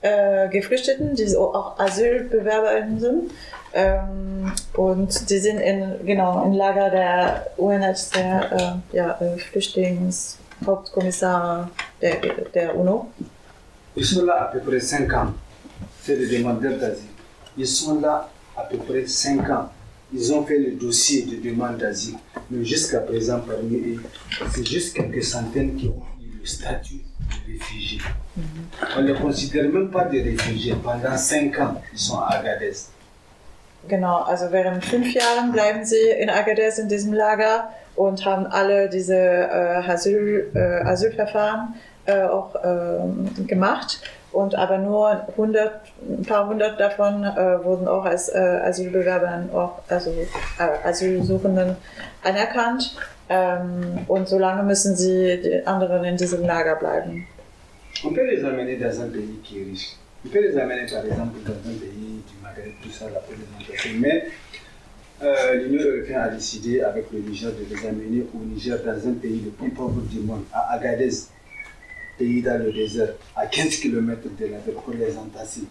S3: äh, Geflüchteten, die auch Asylbewerberinnen sind. Ähm, und die sind in, genau, im Lager der UNHCR, äh, ja, äh, Flüchtlingshauptkommissar der, der UNO.
S2: Ils sont là à peu près 5 ans. C'est des demandeurs d'asile. Ils sont là à peu près 5 ans. Ils ont fait le dossier de demande d'asile. Mais jusqu'à présent, parmi eux, c'est juste quelques centaines qui ont eu le statut de réfugiés. On ne les considère même pas des réfugiés. Pendant 5 ans, ils sont à Agadez.
S3: Genau, also während fünf Jahren bleiben sie in Agadez in diesem Lager und haben alle diese äh, Asyl, äh, Asylverfahren äh, auch ähm, gemacht. Und aber nur 100, ein paar hundert davon äh, wurden auch als äh, Asylbewerbern, auch, also äh, Asylsuchenden anerkannt. Ähm, und solange müssen sie die anderen in diesem Lager bleiben.
S2: On peut les amener dans un pays qui est riche. On peut les amener par exemple dans Mais euh, l'Union européenne a décidé avec le Niger de les amener au Niger dans un pays le plus pauvre du monde, à Agadez, pays dans le désert, à 15 km de la ville pour les entasser.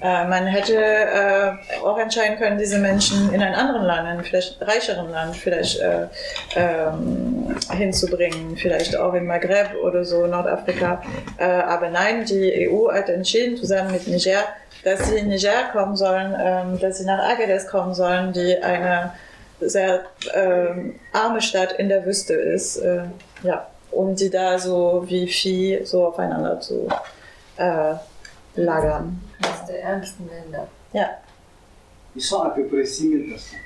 S3: Äh, man hätte äh, auch entscheiden können, diese Menschen in ein anderen Land, in vielleicht reicheren Land vielleicht äh, ähm, hinzubringen, vielleicht auch in Maghreb oder so, Nordafrika. Äh, aber nein, die EU hat entschieden, zusammen mit Niger, dass sie in Niger kommen sollen, ähm, dass sie nach Agadez kommen sollen, die eine sehr ähm, arme Stadt in der Wüste ist, äh, ja, um die da so wie Vieh so aufeinander zu äh, lagern.
S6: Eines der ärmsten Länder.
S3: Ja.
S2: Ils sont à peu près 6 000 personnes.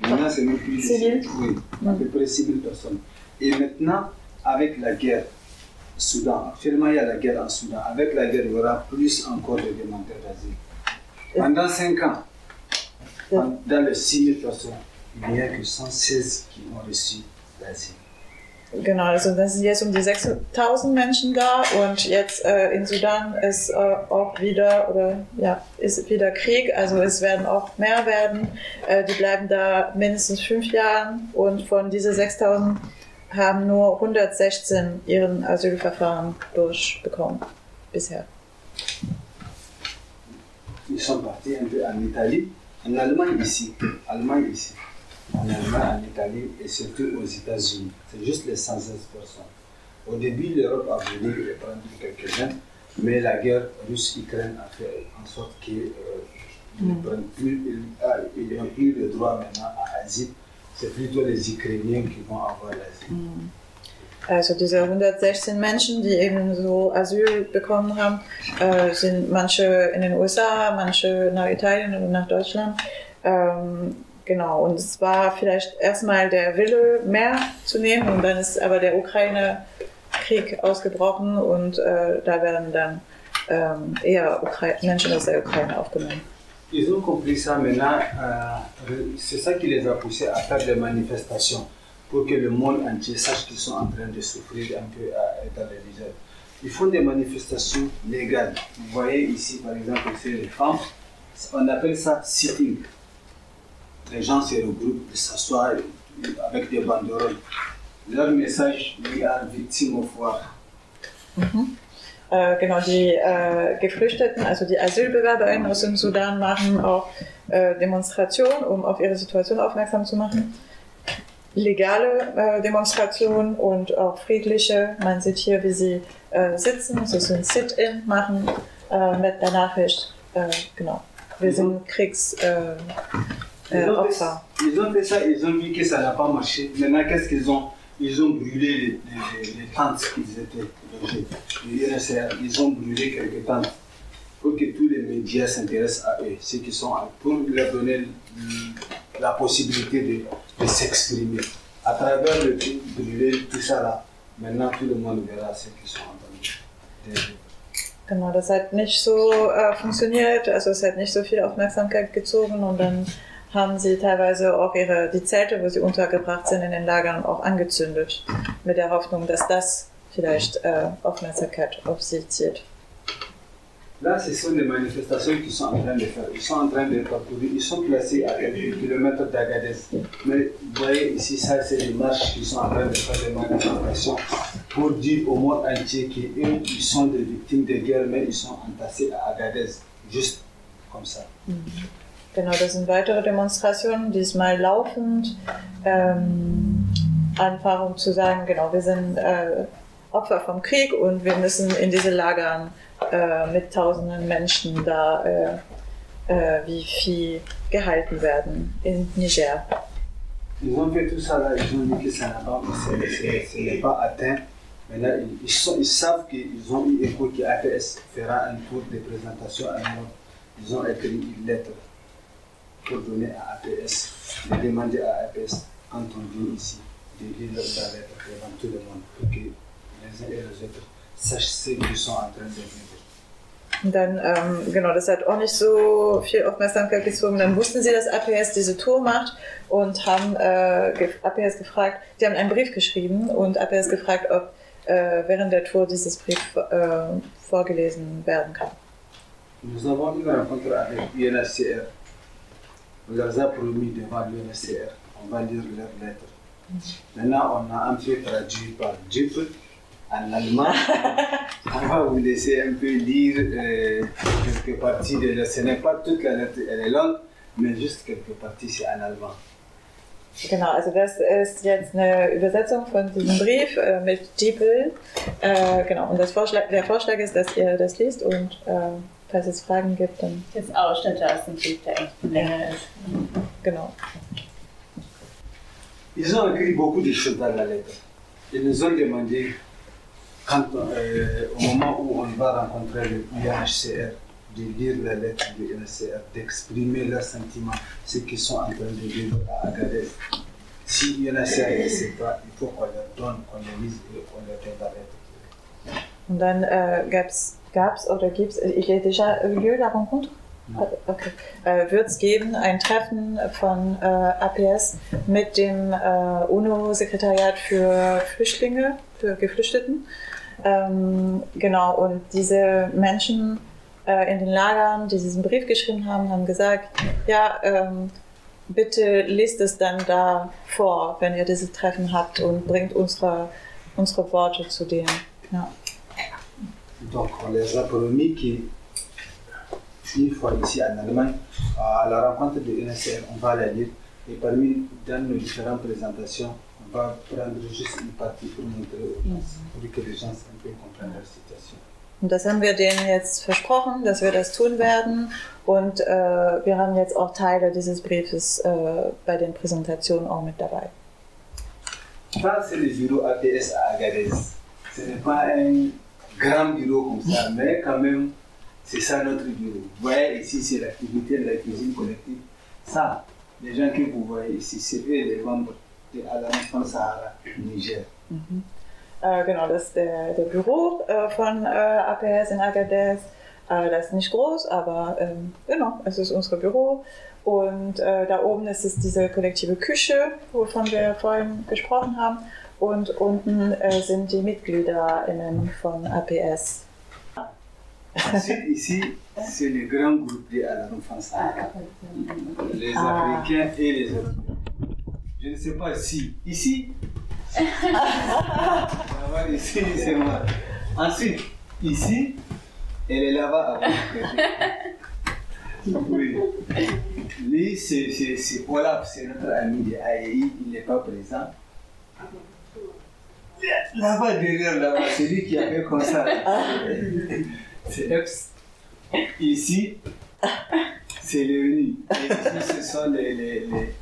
S2: Maintenant, c'est même plus de
S3: 6 000?
S2: Oui, à peu près 6 000 personnes. Et maintenant, avec la guerre au Soudan, actuellement il y a la guerre en Soudan, avec la guerre, il y aura plus encore de demandeurs d'asile. Pendant 5 ans, dans les 6 000 personnes, il n'y a que 116 qui ont reçu l'asile.
S3: Genau, also das sind jetzt um die 6000 Menschen da und jetzt äh, in Sudan ist äh, auch wieder oder ja ist wieder Krieg, also es werden auch mehr werden. Äh, die bleiben da mindestens fünf Jahre und von diesen 6000 haben nur 116 ihren Asylverfahren durchbekommen bisher.
S2: Ils sont partis un peu en Italie, en Allemagne ici, Allemagne ici, en Allemagne, en Italie et surtout aux États-Unis. C'est juste les 116 personnes. Au début, l'Europe a voulu les prendre quelques-uns, mais la guerre russe-Ukraine a fait en sorte qu'ils ne prennent plus, ils, ah, ils n'ont plus le droit maintenant à asile. C'est plutôt les Ukrainiens qui vont avoir l'asile.
S3: Also diese 116 Menschen, die eben so Asyl bekommen haben, äh, sind manche in den USA, manche nach Italien oder nach Deutschland. Ähm, genau, und es war vielleicht erstmal der Wille, mehr zu nehmen, und dann ist aber der Ukraine Krieg ausgebrochen und äh, da werden dann ähm, eher Ukra Menschen aus der Ukraine aufgenommen.
S2: Ils ont compris ça maintenant. euh, c'est ça qui les a poussés à faire des manifestations pour que le monde entier sache qu'ils sont en train de souffrir un peu à, dans le Niger. Ils font des manifestations légales. Vous voyez ici, par exemple, c'est les femmes. On appelle ça sitting. Les gens se regroupent, s'assoient avec des banderoles. Leur message, we are victims of war.
S3: Äh, genau, die äh, Geflüchteten, also die AsylbewerberInnen aus dem Sudan machen auch äh, Demonstrationen, um auf ihre Situation aufmerksam zu machen. Legale äh, Demonstrationen und auch friedliche. Man sieht hier, wie sie äh, sitzen, sie so ein Sit-In machen äh, mit der Nachricht, genau, wir sind Kriegsopfer. Äh,
S2: Ils ont, fait,
S3: Opfer.
S2: ils ont fait ça, ils ont vu que ça n'a pas marché. Maintenant, qu'est-ce qu'ils ont? Ils ont brûlé les, les- les tentes qu'ils étaient Ils ont brûlé quelques tentes pour que tous les médias s'intéressent à eux, ceux qui sont à- pour leur donner la possibilité de, de s'exprimer. À travers le tout brûler, tout ça là, maintenant tout le monde verra ce qu'ils sont en train de- de
S3: Genau, das hat nicht so äh, funktioniert, also es hat nicht so viel Aufmerksamkeit gezogen und dann haben sie teilweise auch ihre, die Zelte, wo sie untergebracht sind in den Lagern, auch angezündet, mit der Hoffnung, dass das vielleicht äh, Aufmerksamkeit auf sie zieht.
S2: Là, ce sont des manifestations qu'ils sont en train de faire. Ils sont en train de parcourir. Ils sont placés à quelques kilomètres d'Agadez. Mais vous voyez ici, ça, c'est des marches qui sont en train de faire des manifestations pour dire au monde entier qu'eux, ils sont des victimes de guerre, mais ils sont entassés à Agadez. Juste comme ça.
S3: Genau, das sind weitere Demonstrationen, diesmal laufend, ähm, einfach um zu sagen, genau, wir sind äh, Opfer vom Krieg und wir müssen in diese Lagern äh, mit tausenden Menschen da äh, äh, wie Vieh gehalten werden in Niger.
S2: Ont fait tout ça là, ils ont dit que ça n'a pas, ce n'est pas atteint. Maintenant, ils, ils sont- ils savent qu'ils ont eu écho que APS fera un tour de présentation à nous. Ils ont écrit une lettre pour donner à APS, de demander à APS, vient ici, de lire la lettre devant tout le monde pour que les uns et les autres sachent ce qu'ils sont en train de vivre.
S3: Und dann, ähm, genau, das hat auch nicht so viel Aufmerksamkeit gezogen. Dann wussten sie, dass APS diese Tour macht und haben äh, APS gefragt, die haben einen Brief geschrieben und APS gefragt, ob äh, während der Tour dieses Brief äh, vorgelesen werden kann.
S2: Nous avons eu rencontre avec l'UNHCR. On leur a promis devant l'UNHCR, on va lire leurs lettres. Maintenant, on a un peu traduit par Dupe en allemand. on va vous laisser un peu lire euh, quelques parties de la Ce n'est pas toute la lettre, elle est longue, mais juste quelques parties, c'est en allemand.
S3: Genau, also das ist jetzt eine Übersetzung von diesem Brief äh, mit DeepL. Äh, genau, und Vorschlag, der Vorschlag ist, dass ihr das liest und äh, falls es Fragen gibt, dann
S4: Jetzt Ausschnitte aus dem Brief, der echt länger ist.
S3: genau.
S2: Ils ont écrit beaucoup de choses dans la lettre. Ils nous ont demandé, quand, euh, au moment où on va rencontrer le UNHCR, de lire la lettre du UNHCR, d'exprimer leurs sentiments, ce qu'ils sont en train de vivre à Agadez. Si UNHCR ne sait pas, il faut qu'on leur donne, qu'on les lise et qu'on leur donne la lettre.
S3: Und dann äh, gab's, gab's oder gibt's, il y a déjà eu lieu la rencontre? Okay. Äh, Wird es geben ein Treffen von äh, APS mit dem äh, UNO-Sekretariat für Flüchtlinge, für Geflüchteten? Ähm, genau, und diese Menschen äh, in den Lagern, die diesen Brief geschrieben haben, haben gesagt, ja, ähm, bitte lest es dann da vor, wenn ihr dieses Treffen habt und bringt unsere, unsere Worte zu denen. Ja.
S2: Donc, on les a promis qu'une fois ici en Allemagne, à la rencontre de UNHCR, on va la lire. Et parmi, dans nos différentes présentations, on va prendre juste une partie pour montrer pour que les gens un peu comprennent leur situation.
S3: Und das haben wir denen jetzt versprochen, dass wir das tun werden. Und äh, wir haben jetzt auch Teile dieses Briefes äh, bei den Präsentationen auch mit dabei.
S2: Ça, c'est le bureau APS à Agadez. Ce n'est pas un grand bureau comme ça, mais quand même, c'est ça notre bureau. Vous voyez ici, c'est l'activité de la cuisine collective. Ça, les gens que vous voyez ici, c'est eux les membres de Alliance Sahara Niger.
S3: Äh, genau, das ist der, der Büro äh, von äh, APS in Agadez. Äh, das ist nicht groß, aber ähm, genau, es ist unser Büro. Und äh, da oben ist es diese kollektive Küche, wovon wir vorhin gesprochen haben. Und unten äh, sind die MitgliederInnen von APS.
S2: Ensuite, ici, c'est le grand groupe de l'enfant Sahara. Les
S3: Ah.
S2: Africains et les Européens. Je ne sais pas si. Ici? Là-bas, ici, c'est moi. Ensuite, ici, elle est là-bas à côté. Oui. Lui, c'est Olaf, c'est notre ami de AEI, il n'est pas présent. Là-bas, derrière, là-bas, c'est lui qui a fait comme ça. C'est Eps. Ici, c'est Léonie. Et ici, ce sont les, les, les,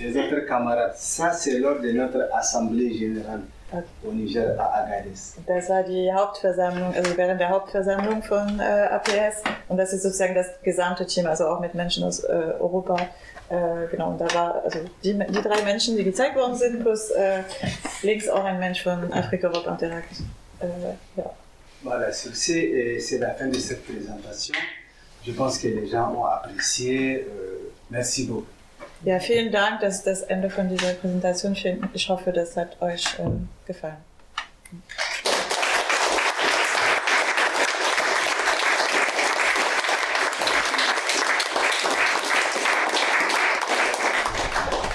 S2: les autres camarades. Ça, c'est lors de notre assemblée générale au Niger à Agadez.
S3: Das war die Hauptversammlung, also während der Hauptversammlung von äh, APS. Und das ist sozusagen das gesamte Team, also auch mit Menschen aus äh, Europa. Äh, genau, und da war also die, die drei Menschen, die gezeigt worden sind, plus äh, links auch ein Mensch von Afrika Europe Interact. Äh, ja.
S2: Voilà, sur ce, et c'est la fin de cette présentation. Je pense que les gens ont apprécié. Euh, merci beaucoup.
S3: ja, vielen Dank, das ist das Ende von dieser Präsentation. Ich hoffe, das hat euch äh, gefallen.